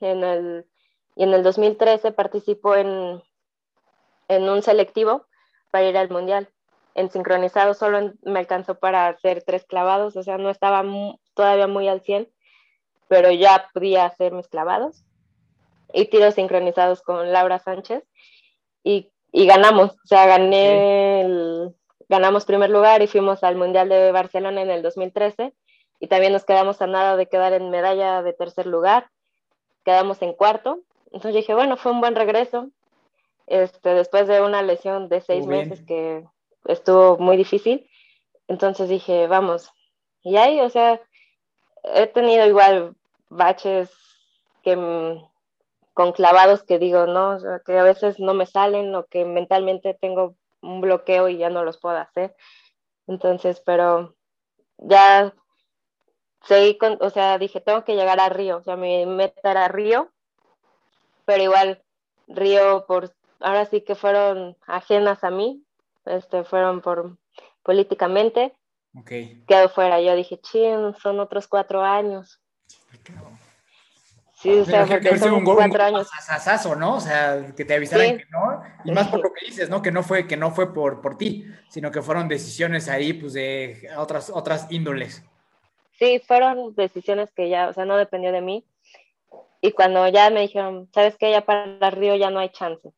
en el, y en el 2013 participo en, en un selectivo para ir al mundial. En sincronizado solo me alcanzó para hacer tres clavados, o sea, no estaba todavía muy al 100, pero ya podía hacer mis clavados y tiros sincronizados con Laura Sánchez y, y ganamos, o sea, gané el, ganamos primer lugar y fuimos al Mundial de Barcelona en el 2013 y también nos quedamos a nada de quedar en medalla de tercer lugar, quedamos en cuarto, entonces dije, bueno, fue un buen regreso, este, después de una lesión de seis meses que estuvo muy difícil, entonces dije, vamos, y ahí, o sea, he tenido igual baches que mm, con clavados que digo, no, que a veces no me salen o que mentalmente tengo un bloqueo y ya no los puedo hacer. Entonces, pero ya seguí con, o sea, dije, tengo que llegar a Río, o sea, mi meta era Río, pero igual Río por, ahora sí que fueron ajenas a mí, este, fueron por políticamente, Okay. Quedo fuera. Yo dije, chin, son otros cuatro años. Sí, o sea, porque son un, cuatro años. Sasazo, ¿no? O sea, que te avisaran que no. Y más por lo que dices, ¿no? Que no fue, que no fue por, por ti, sino que fueron decisiones ahí, pues, de otras, otras índoles. Sí, fueron decisiones que ya, o sea, no dependió de mí. Y cuando ya me dijeron, ¿sabes qué? Ya para el Río ya no hay chance.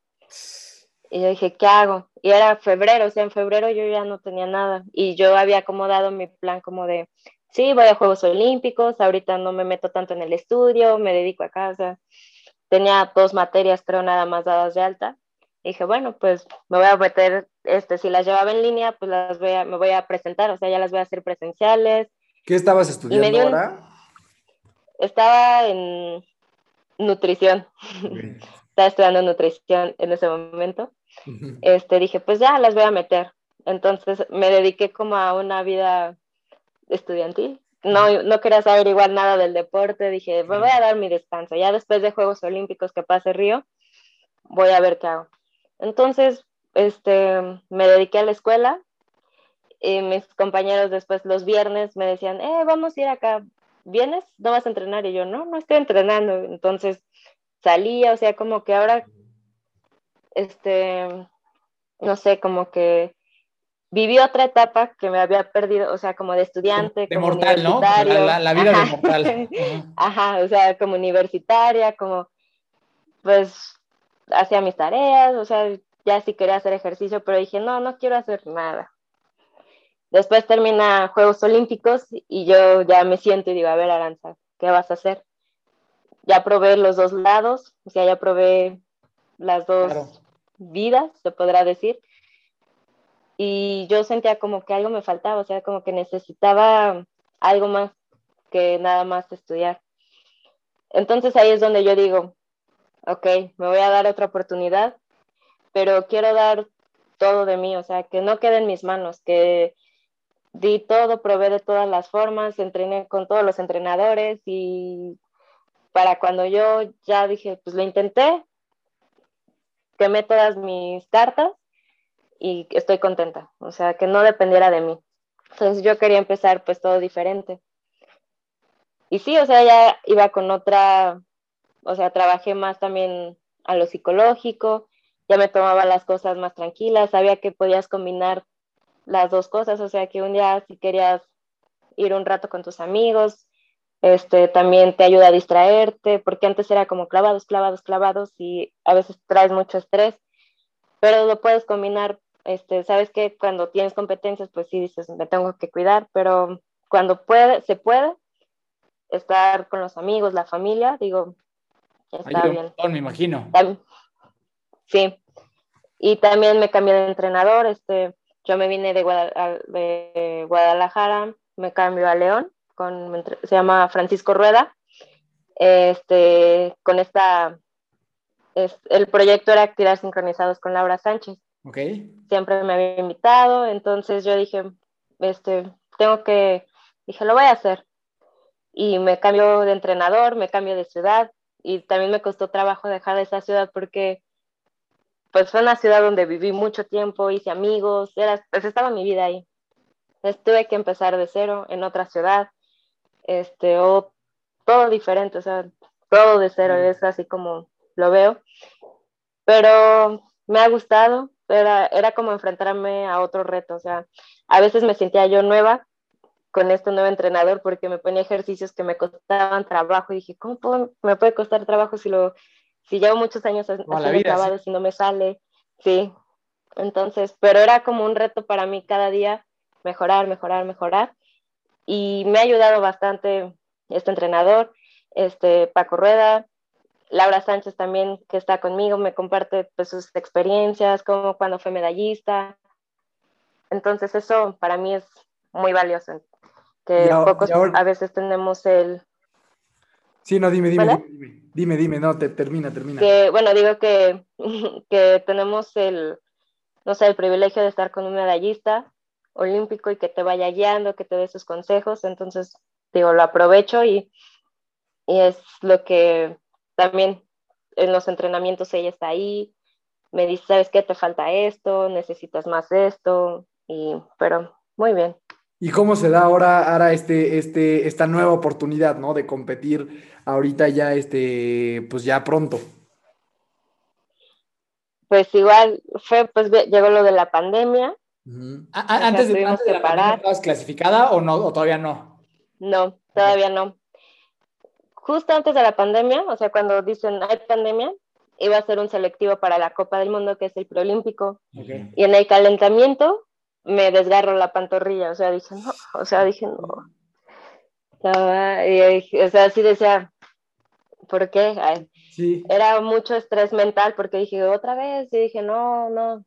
Y yo dije, ¿qué hago? Y era febrero, o sea, en febrero yo ya no tenía nada. Y yo había acomodado mi plan como de, sí, voy a Juegos Olímpicos, ahorita no me meto tanto en el estudio, me dedico a casa. Tenía dos materias, creo, nada más dadas de alta. Y dije, bueno, pues me voy a meter, este, si las llevaba en línea, pues las voy a, me voy a presentar, o sea, ya las voy a hacer presenciales. ¿Qué estabas estudiando ahora? Estaba en nutrición. Estaba estudiando nutrición en ese momento. Este, dije, pues ya las voy a meter. Entonces me dediqué como a una vida estudiantil. No, no quería saber igual nada del deporte. Dije, me voy a dar mi descanso. Ya después de Juegos Olímpicos que pase Río, voy a ver qué hago. Entonces, este, me dediqué a la escuela. Y mis compañeros después los viernes me decían, eh, vamos a ir acá. ¿Vienes? ¿No vas a entrenar? Y yo, no, no estoy entrenando. Entonces salía, o sea, como que ahora, este, no sé, como que viví otra etapa que me había perdido, o sea, como de estudiante. De como mortal, ¿no? La, vida de mortal. Ajá, o sea, como universitaria, como, pues, hacía mis tareas, o sea, ya sí quería hacer ejercicio, pero dije, no, no quiero hacer nada. Después termina Juegos Olímpicos y yo ya me siento y digo, a ver, Aranza, ¿qué vas a hacer? Ya probé los dos lados, o sea, ya probé las dos vidas, se podrá decir y yo sentía como que algo me faltaba, o sea, como que necesitaba algo más que nada más estudiar. Entonces ahí es donde yo digo, ok, me voy a dar otra oportunidad, pero quiero dar todo de mí, o sea, que no quede en mis manos, que di todo, probé de todas las formas, entrené con todos los entrenadores y para cuando yo ya dije, pues lo intenté, quemé todas mis cartas y estoy contenta, o sea, que no dependiera de mí. Entonces yo quería empezar pues todo diferente. Y sí, o sea, ya iba con otra, o sea, trabajé más también a lo psicológico, ya me tomaba las cosas más tranquilas, sabía que podías combinar las dos cosas, o sea, que un día si querías ir un rato con tus amigos, este también te ayuda a distraerte, porque antes era como clavados, clavados, clavados y a veces traes mucho estrés, pero lo puedes combinar este, sabes que cuando tienes competencias, pues sí dices, me tengo que cuidar, pero cuando puede, se puede estar con los amigos, la familia, digo, está bien. me imagino. Sí. Y también me cambié de entrenador, este, yo me vine de, Guadalajara, me cambio a León, con, se llama Francisco Rueda, este, con esta, es, el proyecto era tirar sincronizados con Laura Sánchez. Siempre me había invitado, entonces yo dije, este, tengo que, dije, lo voy a hacer. Y me cambio de entrenador, me cambio de ciudad y también me costó trabajo dejar esa ciudad porque pues fue una ciudad donde viví mucho tiempo, hice amigos, era, pues estaba mi vida ahí. Entonces tuve que empezar de cero en otra ciudad, este, o todo diferente, o sea, todo de cero, es así como lo veo. Pero me ha gustado, era, era como enfrentarme a otro reto, o sea, a veces me sentía yo nueva con este nuevo entrenador porque me ponía ejercicios que me costaban trabajo y dije, ¿cómo me puede costar trabajo si lo si llevo muchos años haciendo clavados y no me sale? Sí. Entonces, pero era como un reto para mí cada día mejorar, mejorar, mejorar y me ha ayudado bastante este entrenador, este Paco Rueda, Laura Sánchez también, que está conmigo, me comparte pues, sus experiencias, como cuando fue medallista. Entonces eso para mí es muy valioso, que pocos a veces tenemos el... Sí, no, dime, dime, dime, dime, no, te, termina, termina. Que, bueno, digo que, que tenemos el, no sé, el privilegio de estar con un medallista olímpico y que te vaya guiando, que te dé sus consejos, entonces, digo, lo aprovecho y, y es lo que también en los entrenamientos ella está ahí, me dice, ¿sabes qué? Te falta esto, necesitas más esto, y, pero muy bien. ¿Y cómo se da ahora, ahora este, este, esta nueva oportunidad, ¿no? De competir ahorita ya, este, pues ya pronto. pues igual fue, pues llegó lo de la pandemia. Antes, de, antes de la pandemia, ¿estabas clasificada o no, o todavía no? No, todavía no. Justo antes de la pandemia, o sea, cuando dicen hay pandemia, iba a ser un selectivo para la Copa del Mundo, que es el preolímpico. Y en el calentamiento me desgarro la pantorrilla, o sea, dije, no, o sea, dije, no. o sea, así decía, ¿por qué? Era mucho estrés mental porque dije, otra vez, y dije, no, no.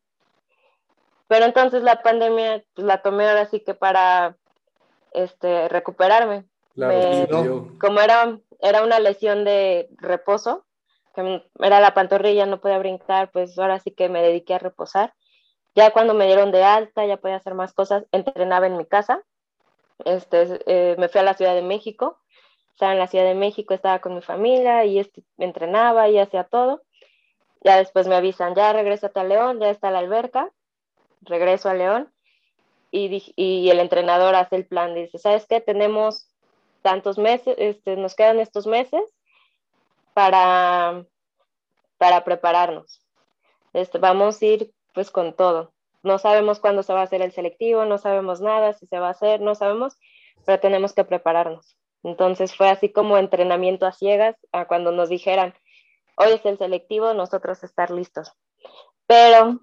Pero entonces la pandemia pues, la tomé ahora sí que para este, recuperarme. Como era, era una lesión de reposo, que era la pantorrilla, no podía brincar, pues ahora sí que me dediqué a reposar. Ya cuando me dieron de alta, ya podía hacer más cosas, entrenaba en mi casa. Este, eh, me fui a la Ciudad de México, estaba en la Ciudad de México, estaba con mi familia y este, entrenaba y hacía todo. Ya después me avisan, ya regrésate a León, ya está la alberca, regreso a León y, el entrenador hace el plan, dice, ¿sabes qué? Tenemos tantos meses, este, nos quedan estos meses para, para prepararnos. Este, vamos a ir pues con todo. No sabemos cuándo se va a hacer el selectivo, no sabemos nada, si se va a hacer, no sabemos, pero tenemos que prepararnos. Entonces fue así como entrenamiento a ciegas, a cuando nos dijeran, hoy es el selectivo, nosotros estar listos. Pero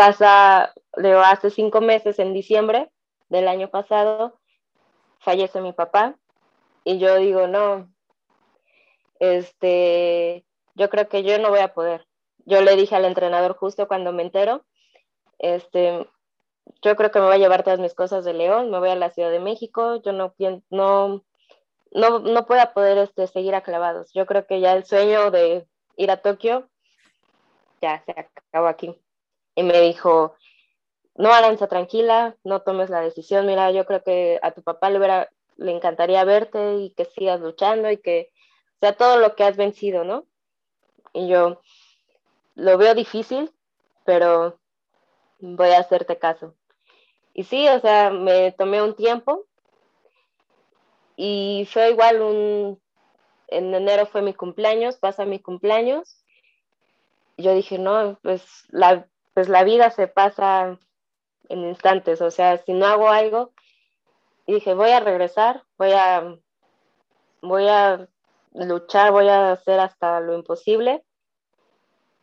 pasa, leo, hace cinco meses, en diciembre del año pasado, fallece mi papá y yo digo, no, este, yo creo que yo no voy a poder. Yo le dije al entrenador justo cuando me entero, este, yo creo que me voy a llevar todas mis cosas de León, me voy a la Ciudad de México, yo no no, no, no pueda poder este, seguir a clavados. Yo creo que ya el sueño de ir a Tokio ya se acabó aquí. Y me dijo, no, Aranza, tranquila, no tomes la decisión. Mira, yo creo que a tu papá le, le encantaría verte y que sigas luchando y que sea todo lo que has vencido, ¿no? Y yo lo veo difícil, pero voy a hacerte caso. Y sí, o sea, me tomé un tiempo y fue igual un, en enero fue mi cumpleaños, pasa mi cumpleaños. Yo dije, no, pues la, pues la vida se pasa en instantes, o sea, si no hago algo, dije, voy a regresar, voy a, voy a luchar, voy a hacer hasta lo imposible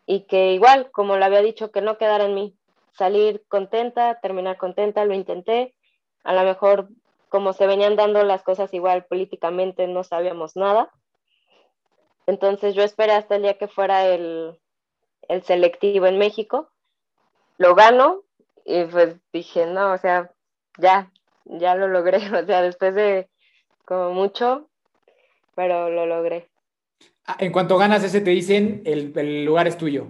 y que igual, como le había dicho, que no quedara en mí, salir contenta, terminar contenta, lo intenté, a lo mejor como se venían dando las cosas igual políticamente no sabíamos nada, entonces yo esperé hasta el día que fuera el, el selectivo en México, lo gano y pues dije, no, o sea, ya, ya lo logré, o sea, después de como mucho, pero lo logré. Ah, en cuanto ganas ese, te dicen el, lugar es tuyo.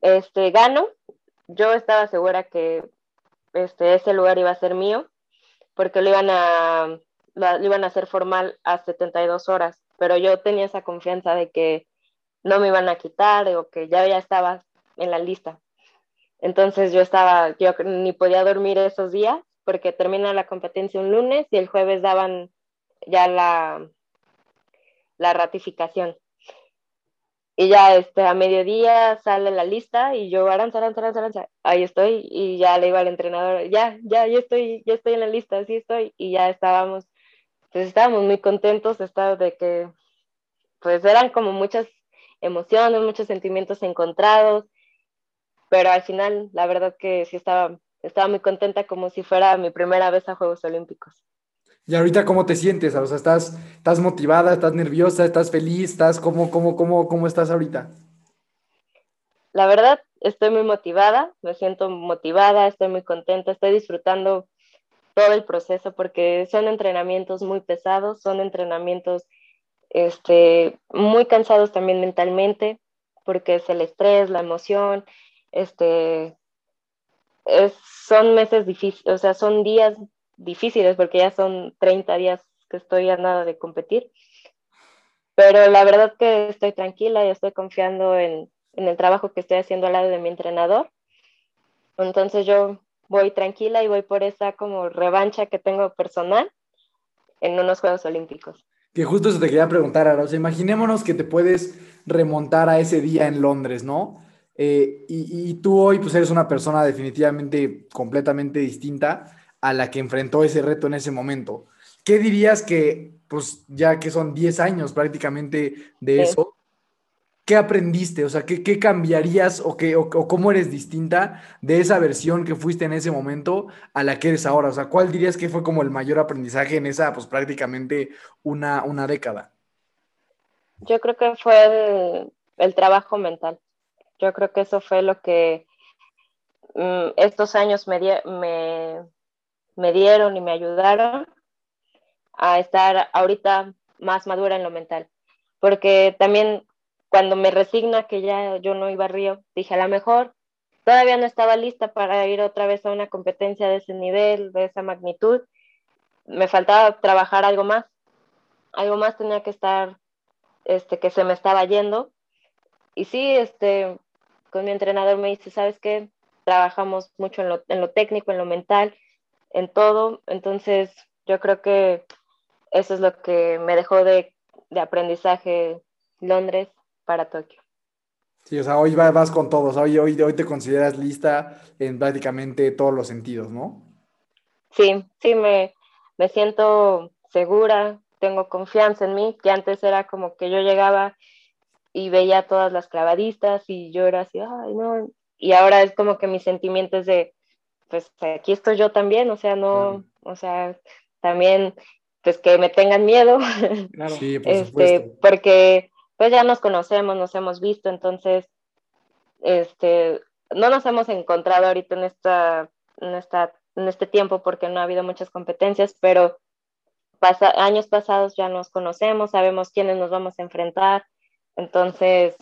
Este, gano. Yo estaba segura que este, ese lugar iba a ser mío, porque lo iban a, lo, iban a hacer formal a 72 horas, pero yo tenía esa confianza de que no me iban a quitar o que ya, ya estaba en la lista. Entonces yo estaba, yo ni podía dormir esos días porque termina la competencia un lunes y el jueves daban ya la, la ratificación. Y ya este, a mediodía sale la lista y yo, aranza, aranza, aranza, ahí estoy. Y ya le iba al entrenador, ya, ya, ya estoy, ya estoy en la lista, así estoy. Y ya estábamos, pues estábamos muy contentos, estaba de que, pues eran como muchas emociones, muchos sentimientos encontrados. Pero al final, la verdad que sí estaba, estaba muy contenta como si fuera mi primera vez a Juegos Olímpicos. ¿Y ahorita cómo te sientes? O sea, ¿estás, estás motivada, estás nerviosa, estás feliz, estás cómo, cómo, cómo, cómo estás ahorita? La verdad, estoy muy motivada, me siento motivada, estoy muy contenta, estoy disfrutando todo el proceso porque son entrenamientos muy pesados, son entrenamientos este, muy cansados también mentalmente, porque es el estrés, la emoción, este, es, son meses difíciles, o sea, son días difíciles porque ya son 30 días que estoy a nada de competir. Pero la verdad que estoy tranquila y estoy confiando en, en el trabajo que estoy haciendo al lado de mi entrenador. Entonces yo voy tranquila y voy por esa como revancha que tengo personal en unos Juegos Olímpicos. Que justo eso te quería preguntar, Ara. O imaginémonos que te puedes remontar a ese día en Londres, ¿no? Eh, y, tú hoy pues eres una persona definitivamente completamente distinta a la que enfrentó ese reto en ese momento. ¿Qué dirías que, pues ya que son 10 años prácticamente de eso, ¿qué aprendiste? O sea, ¿qué, qué cambiarías o, qué, o, cómo eres distinta de esa versión que fuiste en ese momento a la que eres ahora? O sea, ¿cuál dirías que fue como el mayor aprendizaje en esa, pues prácticamente una, una década? Yo creo que fue el trabajo mental. Yo creo que eso fue lo que mm, estos años me, dieron y me ayudaron a estar ahorita más madura en lo mental. Porque también cuando me resigna que ya yo no iba a Río, dije a lo mejor todavía no estaba lista para ir otra vez a una competencia de ese nivel, de esa magnitud. Me faltaba trabajar algo más. Algo más tenía que estar, este, que se me estaba yendo. Y sí, este, con mi entrenador me dice, ¿sabes qué? Trabajamos mucho en lo, en lo técnico, en lo mental, en todo. Entonces, yo creo que eso es lo que me dejó de, de aprendizaje Londres para Tokio. Sí, o sea, hoy vas con todos, hoy, hoy, hoy te consideras lista en prácticamente todos los sentidos, ¿no? Sí, sí, me, me siento segura, tengo confianza en mí, que antes era como que yo llegaba y veía todas las clavadistas y yo era así, ay, no, y ahora es como que mi sentimiento es de, pues aquí estoy yo también, o sea, no, o sea, también, pues que me tengan miedo, claro. sí, por este, porque pues ya nos conocemos, nos hemos visto, entonces, este, no nos hemos encontrado ahorita en esta, en esta, en este tiempo porque no ha habido muchas competencias, pero pasa, años pasados ya nos conocemos, sabemos quiénes nos vamos a enfrentar, entonces,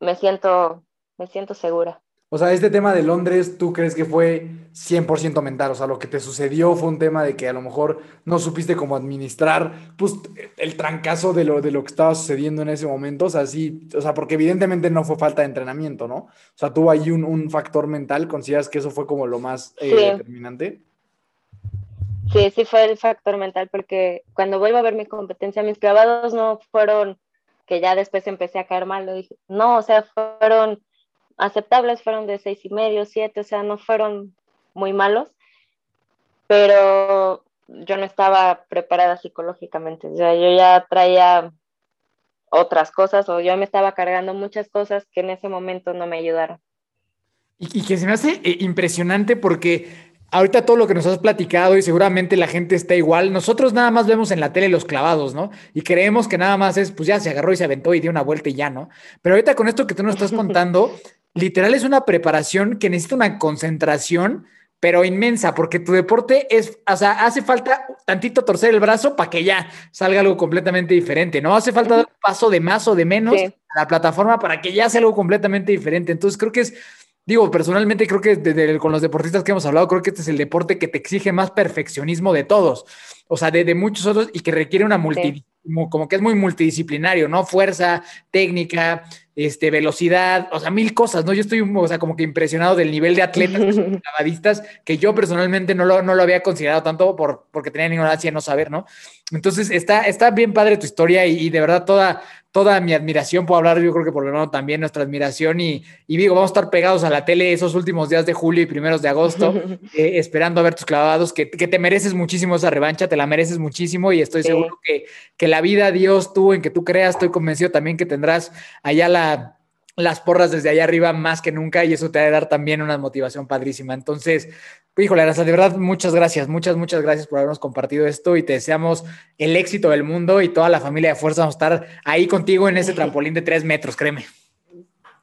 me siento, me siento segura. O sea, este tema de Londres, ¿tú crees que fue 100% mental? O sea, lo que te sucedió fue un tema de que a lo mejor no supiste cómo administrar pues, el trancazo de lo, de lo que estaba sucediendo en ese momento. O sea, sí, o sea, porque evidentemente no fue falta de entrenamiento, ¿no? O sea, tuvo ahí un, un factor mental. ¿Consideras que eso fue como lo más eh, determinante? Sí, sí fue el factor mental, porque cuando vuelvo a ver mi competencia, mis clavados no fueron que ya después empecé a caer mal, lo dije, no, o sea, fueron aceptables, fueron de seis y medio, siete, o sea, no fueron muy malos, pero yo no estaba preparada psicológicamente, o sea, yo ya traía otras cosas o yo me estaba cargando muchas cosas que en ese momento no me ayudaron. Y, que se me hace eh, impresionante porque ahorita todo lo que nos has platicado y seguramente la gente está igual, nosotros nada más vemos en la tele los clavados, ¿no? Y creemos que nada más es, pues ya se agarró y se aventó y dio una vuelta y ya, ¿no? Pero ahorita con esto que tú nos estás contando, literal es una preparación que necesita una concentración, pero inmensa, porque tu deporte es, o sea, hace falta tantito torcer el brazo para que ya salga algo completamente diferente, ¿no? Hace falta dar un paso de más o de menos a la plataforma para que ya sea algo completamente diferente. Entonces creo que es Digo, personalmente creo que con los deportistas que hemos hablado, creo que este es el deporte que te exige más perfeccionismo de todos, o sea, de, muchos otros y que requiere una multi, como que es muy multidisciplinario, ¿no? Fuerza, técnica, este, velocidad, o sea, mil cosas, ¿no? Yo estoy, o sea, como que impresionado del nivel de atletas clavadistas que yo personalmente no lo, no lo había considerado tanto por, porque tenía ignorancia de no saber, ¿no? Entonces, está, está bien padre tu historia y, de verdad toda, toda mi admiración, puedo hablar yo creo que por lo menos también nuestra admiración y, y digo, vamos a estar pegados a la tele esos últimos días de julio y primeros de agosto, eh, esperando a ver tus clavados, que, que, te mereces muchísimo esa revancha, te la mereces muchísimo y estoy seguro que, que la vida, Dios, tú, en que tú creas, estoy convencido también que tendrás allá la las porras desde allá arriba más que nunca y eso te va a dar también una motivación padrísima. Entonces, híjole, Arasa, de verdad, muchas gracias, muchas, muchas gracias por habernos compartido esto y te deseamos el éxito del mundo y toda la familia de Fuerza vamos a estar ahí contigo en ese trampolín de tres metros, créeme.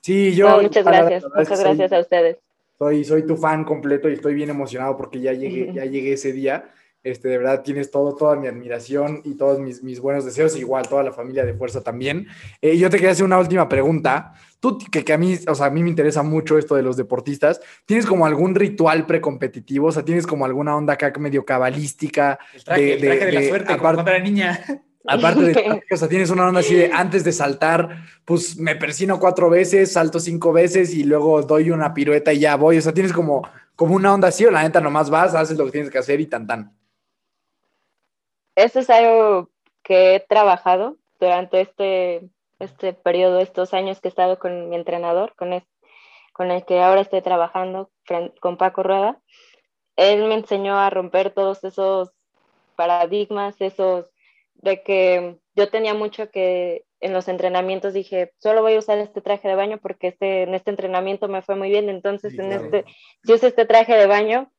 Sí, yo. muchas gracias, muchas gracias a ustedes. Soy, soy tu fan completo y estoy bien emocionado porque ya llegué, ya llegué ese día. Este, de verdad tienes todo, toda mi admiración y todos mis, mis buenos deseos, igual toda la familia de Fuerza también. Eh, yo te quería hacer una última pregunta. Tú, que, que, a mí, o sea, a mí me interesa mucho esto de los deportistas, ¿tienes como algún ritual precompetitivo? O sea, ¿tienes como alguna onda acá medio cabalística? El traje, de, de, la suerte, aparte, como la niña. Aparte de, o sea, tienes una onda así de antes de saltar, pues me persino cuatro veces, salto cinco veces y luego doy una pirueta y ya voy. O sea, tienes como, como una onda así o la neta nomás vas, haces lo que tienes que hacer y tan tan. Eso es algo que he trabajado durante este, este periodo, estos años que he estado con mi entrenador, con con el que ahora estoy trabajando, con Paco Rueda, él me enseñó a romper todos esos paradigmas, esos de que yo tenía mucho que en los entrenamientos dije, solo voy a usar este traje de baño porque este, en este entrenamiento me fue muy bien, entonces en este, si uso este traje de baño,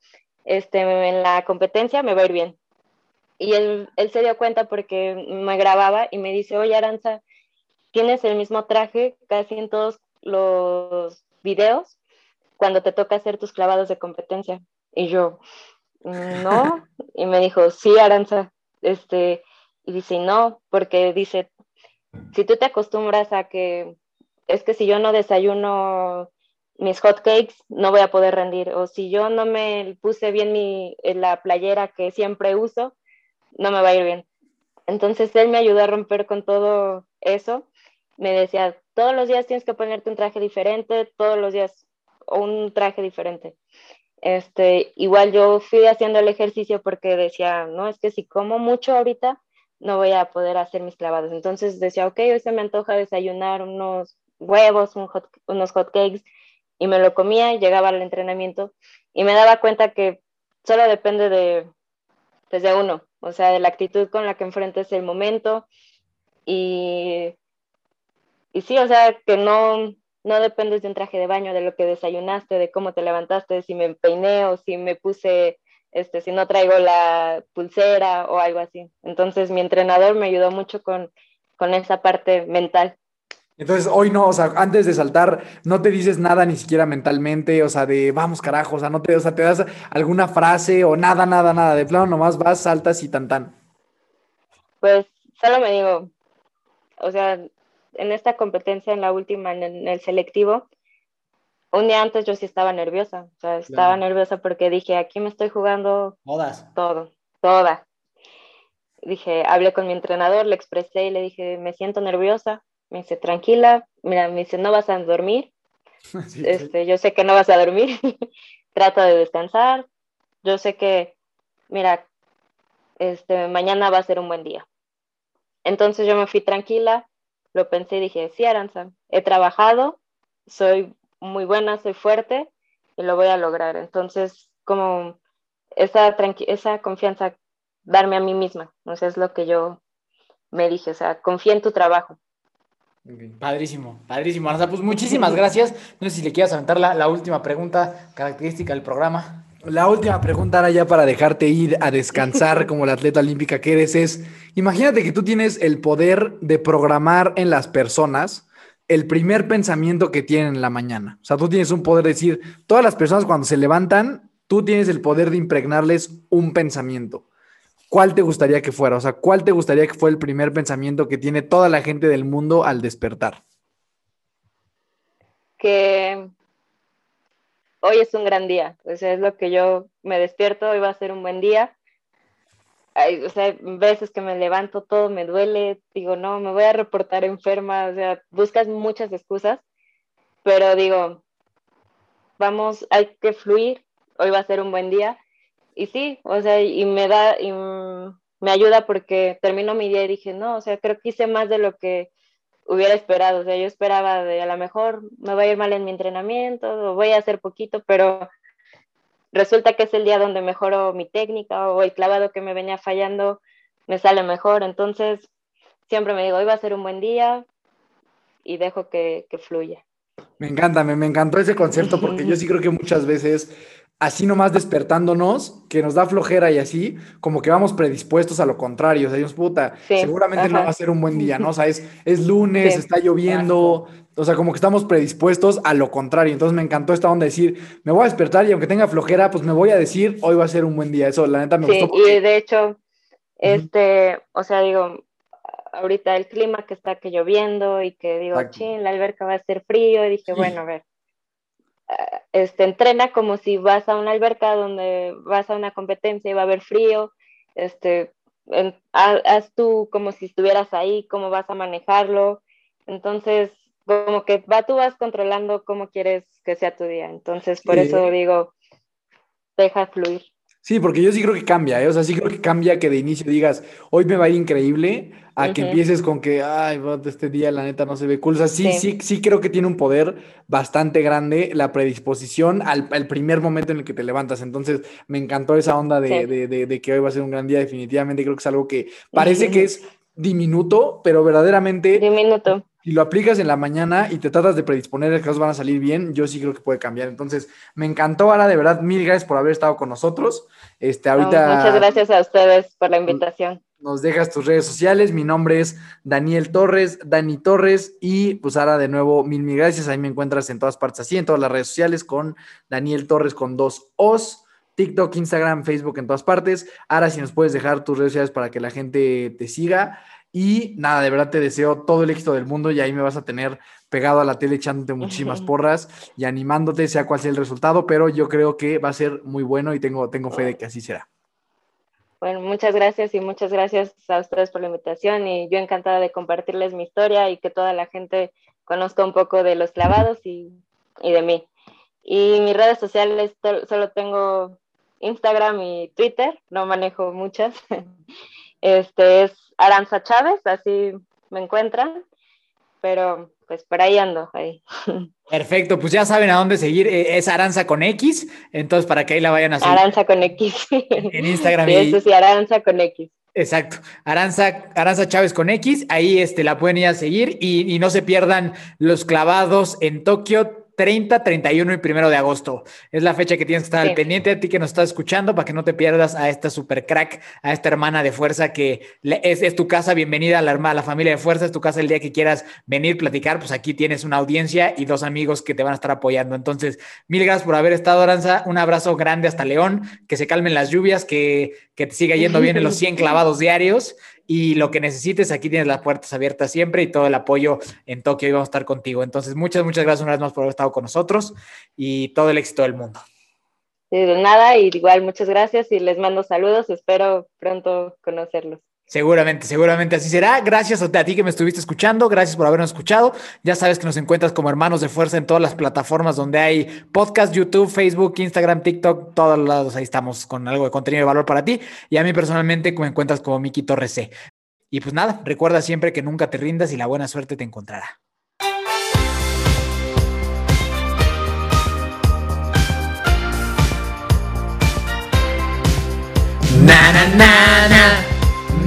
este, en la competencia me va a ir bien. Y él, él se dio cuenta porque me grababa y me dice, oye Aranza, tienes el mismo traje casi en todos los videos cuando te toca hacer tus clavados de competencia. Y yo, no, y me dijo, sí, Aranza, este, y dice, no, porque dice, si tú te acostumbras a que es que si yo no desayuno mis hot cakes, no voy a poder rendir, o si yo no me puse bien mi, la playera que siempre uso, no me va a ir bien. Entonces él me ayudó a romper con todo eso. Me decía, todos los días tienes que ponerte un traje diferente, todos los días un traje diferente. Este, igual yo fui haciendo el ejercicio porque decía, no, es que si como mucho ahorita, no voy a poder hacer mis clavados. Entonces decía, ok, hoy se me antoja desayunar unos huevos, unos hot cakes, y me lo comía y llegaba al entrenamiento y me daba cuenta que solo depende de, desde pues, uno, o sea, de la actitud con la que enfrentes el momento y, y sí, o sea, que no, no dependes de un traje de baño, de lo que desayunaste, de cómo te levantaste, de si me peiné o si me puse, este, si no traigo la pulsera o algo así. Entonces mi entrenador me ayudó mucho con, con esa parte mental. Entonces, hoy no, o sea, antes de saltar, no te dices nada ni siquiera mentalmente, o sea, de vamos carajo, o sea, no te, o sea, te das alguna frase o nada, nada, nada, de plano nomás vas, saltas y tan tan. Pues solo me digo, o sea, en esta competencia, en la última, en el, selectivo, un día antes yo sí estaba nerviosa, o sea, estaba nerviosa porque dije, aquí me estoy jugando Todas. todo, toda. Dije, hablé con mi entrenador, le expresé y le dije, me siento nerviosa, me dice, tranquila, mira, me dice, no vas a dormir. este, Yo sé que no vas a dormir. Trata de descansar. Yo sé que, mira, este, mañana va a ser un buen día. Entonces yo me fui tranquila, lo pensé y dije, sí, Aranza, he trabajado, soy muy buena, soy fuerte y lo voy a lograr. Entonces, como esa, esa confianza, darme a mí misma, no sé, es lo que yo me dije, o sea, confía en tu trabajo. Padrísimo, padrísimo. pues muchísimas gracias. No sé si le quieras aventar la, última pregunta característica del programa. La última pregunta ahora ya para dejarte ir a descansar como la atleta olímpica que eres es, imagínate que tú tienes el poder de programar en las personas el primer pensamiento que tienen en la mañana. O sea, tú tienes un poder de decir, todas las personas cuando se levantan, tú tienes el poder de impregnarles un pensamiento. ¿Cuál te gustaría que fuera? O sea, ¿cuál te gustaría que fue el primer pensamiento que tiene toda la gente del mundo al despertar? Que hoy es un gran día. O sea, es lo que yo me despierto, hoy va a ser un buen día. o sea, veces que me levanto, todo me duele, digo, no, me voy a reportar enferma, o sea, buscas muchas excusas, pero digo, vamos, hay que fluir, hoy va a ser un buen día y sí, o sea, y me da, y me ayuda porque termino mi día y dije, no, o sea, creo que hice más de lo que hubiera esperado, o sea, yo esperaba de a lo mejor me va a ir mal en mi entrenamiento, o voy a hacer poquito, pero resulta que es el día donde mejoro mi técnica o el clavado que me venía fallando me sale mejor, entonces siempre me digo, hoy a ser un buen día y dejo que, que fluya. Me encanta, me, me encantó ese concepto porque yo sí creo que muchas veces así nomás despertándonos, que nos da flojera y así, como que vamos predispuestos a lo contrario. O sea, Dios puta, seguramente no va a ser un buen día, ¿no? O sea, es, lunes, está lloviendo, o sea, como que estamos predispuestos a lo contrario. Entonces me encantó esta onda de decir, me voy a despertar y aunque tenga flojera, pues me voy a decir, hoy va a ser un buen día. Eso, la neta, me gustó. Y de hecho, este, o sea, digo, ahorita el clima que está que lloviendo y que digo, ching, la alberca va a ser frío, y dije, bueno, a ver este, entrena como si vas a una alberca donde vas a una competencia y va a haber frío, este, haz tú como si estuvieras ahí, cómo vas a manejarlo, entonces como que va, tú vas controlando cómo quieres que sea tu día, entonces por eso digo, deja fluir. Sí, porque yo sí creo que cambia, ¿eh? o sea, sí creo que cambia que de inicio digas, hoy me va a ir increíble, a que empieces con que, ay, este día la neta no se ve cool. O sea, sí, sí, sí, creo que tiene un poder bastante grande la predisposición al, primer momento en el que te levantas. Entonces, me encantó esa onda de, de, de, que hoy va a ser un gran día, definitivamente. Creo que es algo que parece que es diminuto, pero verdaderamente... Diminuto si lo aplicas en la mañana y te tratas de predisponer que las van a salir bien, yo sí creo que puede cambiar. Entonces, me encantó, Ara, de verdad, mil gracias por haber estado con nosotros. Este, ahorita, muchas gracias a ustedes por la invitación. Nos dejas tus redes sociales. Mi nombre es Daniel Torres, Dani Torres. Y pues Ara, de nuevo, mil, mil gracias. Ahí me encuentras en todas partes así, en todas las redes sociales, con Daniel Torres con dos O's. TikTok, Instagram, Facebook, en todas partes. Ahora, si nos puedes dejar tus redes sociales para que la gente te siga. Y nada, de verdad te deseo todo el éxito del mundo y ahí me vas a tener pegado a la tele echándote muchísimas porras y animándote, sea cual sea el resultado, pero yo creo que va a ser muy bueno y tengo, tengo fe de que así será. Bueno, muchas gracias y muchas gracias a ustedes por la invitación y yo encantada de compartirles mi historia y que toda la gente conozca un poco de los clavados y, y de mí. Y mis redes sociales solo tengo Instagram y Twitter, no manejo muchas. Este es Aranza Chávez, así me encuentran, pero pues por ahí ando. Ahí. Perfecto, pues ya saben a dónde seguir. Eh, es Aranza con X, entonces para que ahí la vayan a seguir. Aranza con X. En Instagram. Sí, eso sí, Aranza con X. Exacto, Aranza, Aranza Chávez con X, ahí este, la pueden ir a seguir y, y no se pierdan los clavados en Tokio 30, 31 y 1 de agosto. Es la fecha que tienes que estar al pendiente a ti que nos estás escuchando para que no te pierdas a esta super crack, a esta hermana de fuerza que es, tu casa. Bienvenida a la, hermana, a la familia de fuerza, es tu casa el día que quieras venir, platicar. Pues aquí tienes una audiencia y dos amigos que te van a estar apoyando. Entonces, mil gracias por haber estado, Aranza. Un abrazo grande hasta León, que se calmen las lluvias, que, que te siga yendo bien en los 100 clavados diarios y lo que necesites, aquí tienes las puertas abiertas siempre y todo el apoyo en Tokio y vamos a estar contigo. Entonces, muchas, muchas gracias una vez más por haber estado con nosotros y todo el éxito del mundo. De nada, igual muchas gracias y les mando saludos, espero pronto conocerlos. Seguramente, seguramente así será. Gracias a ti que me estuviste escuchando, gracias por habernos escuchado. Ya sabes que nos encuentras como hermanos de fuerza en todas las plataformas donde hay podcast, YouTube, Facebook, Instagram, TikTok, todos lados ahí estamos con algo de contenido de valor para ti. Y a mí personalmente me encuentras como Miki Torres C. Y pues nada, recuerda siempre que nunca te rindas y la buena suerte te encontrará. Na na na na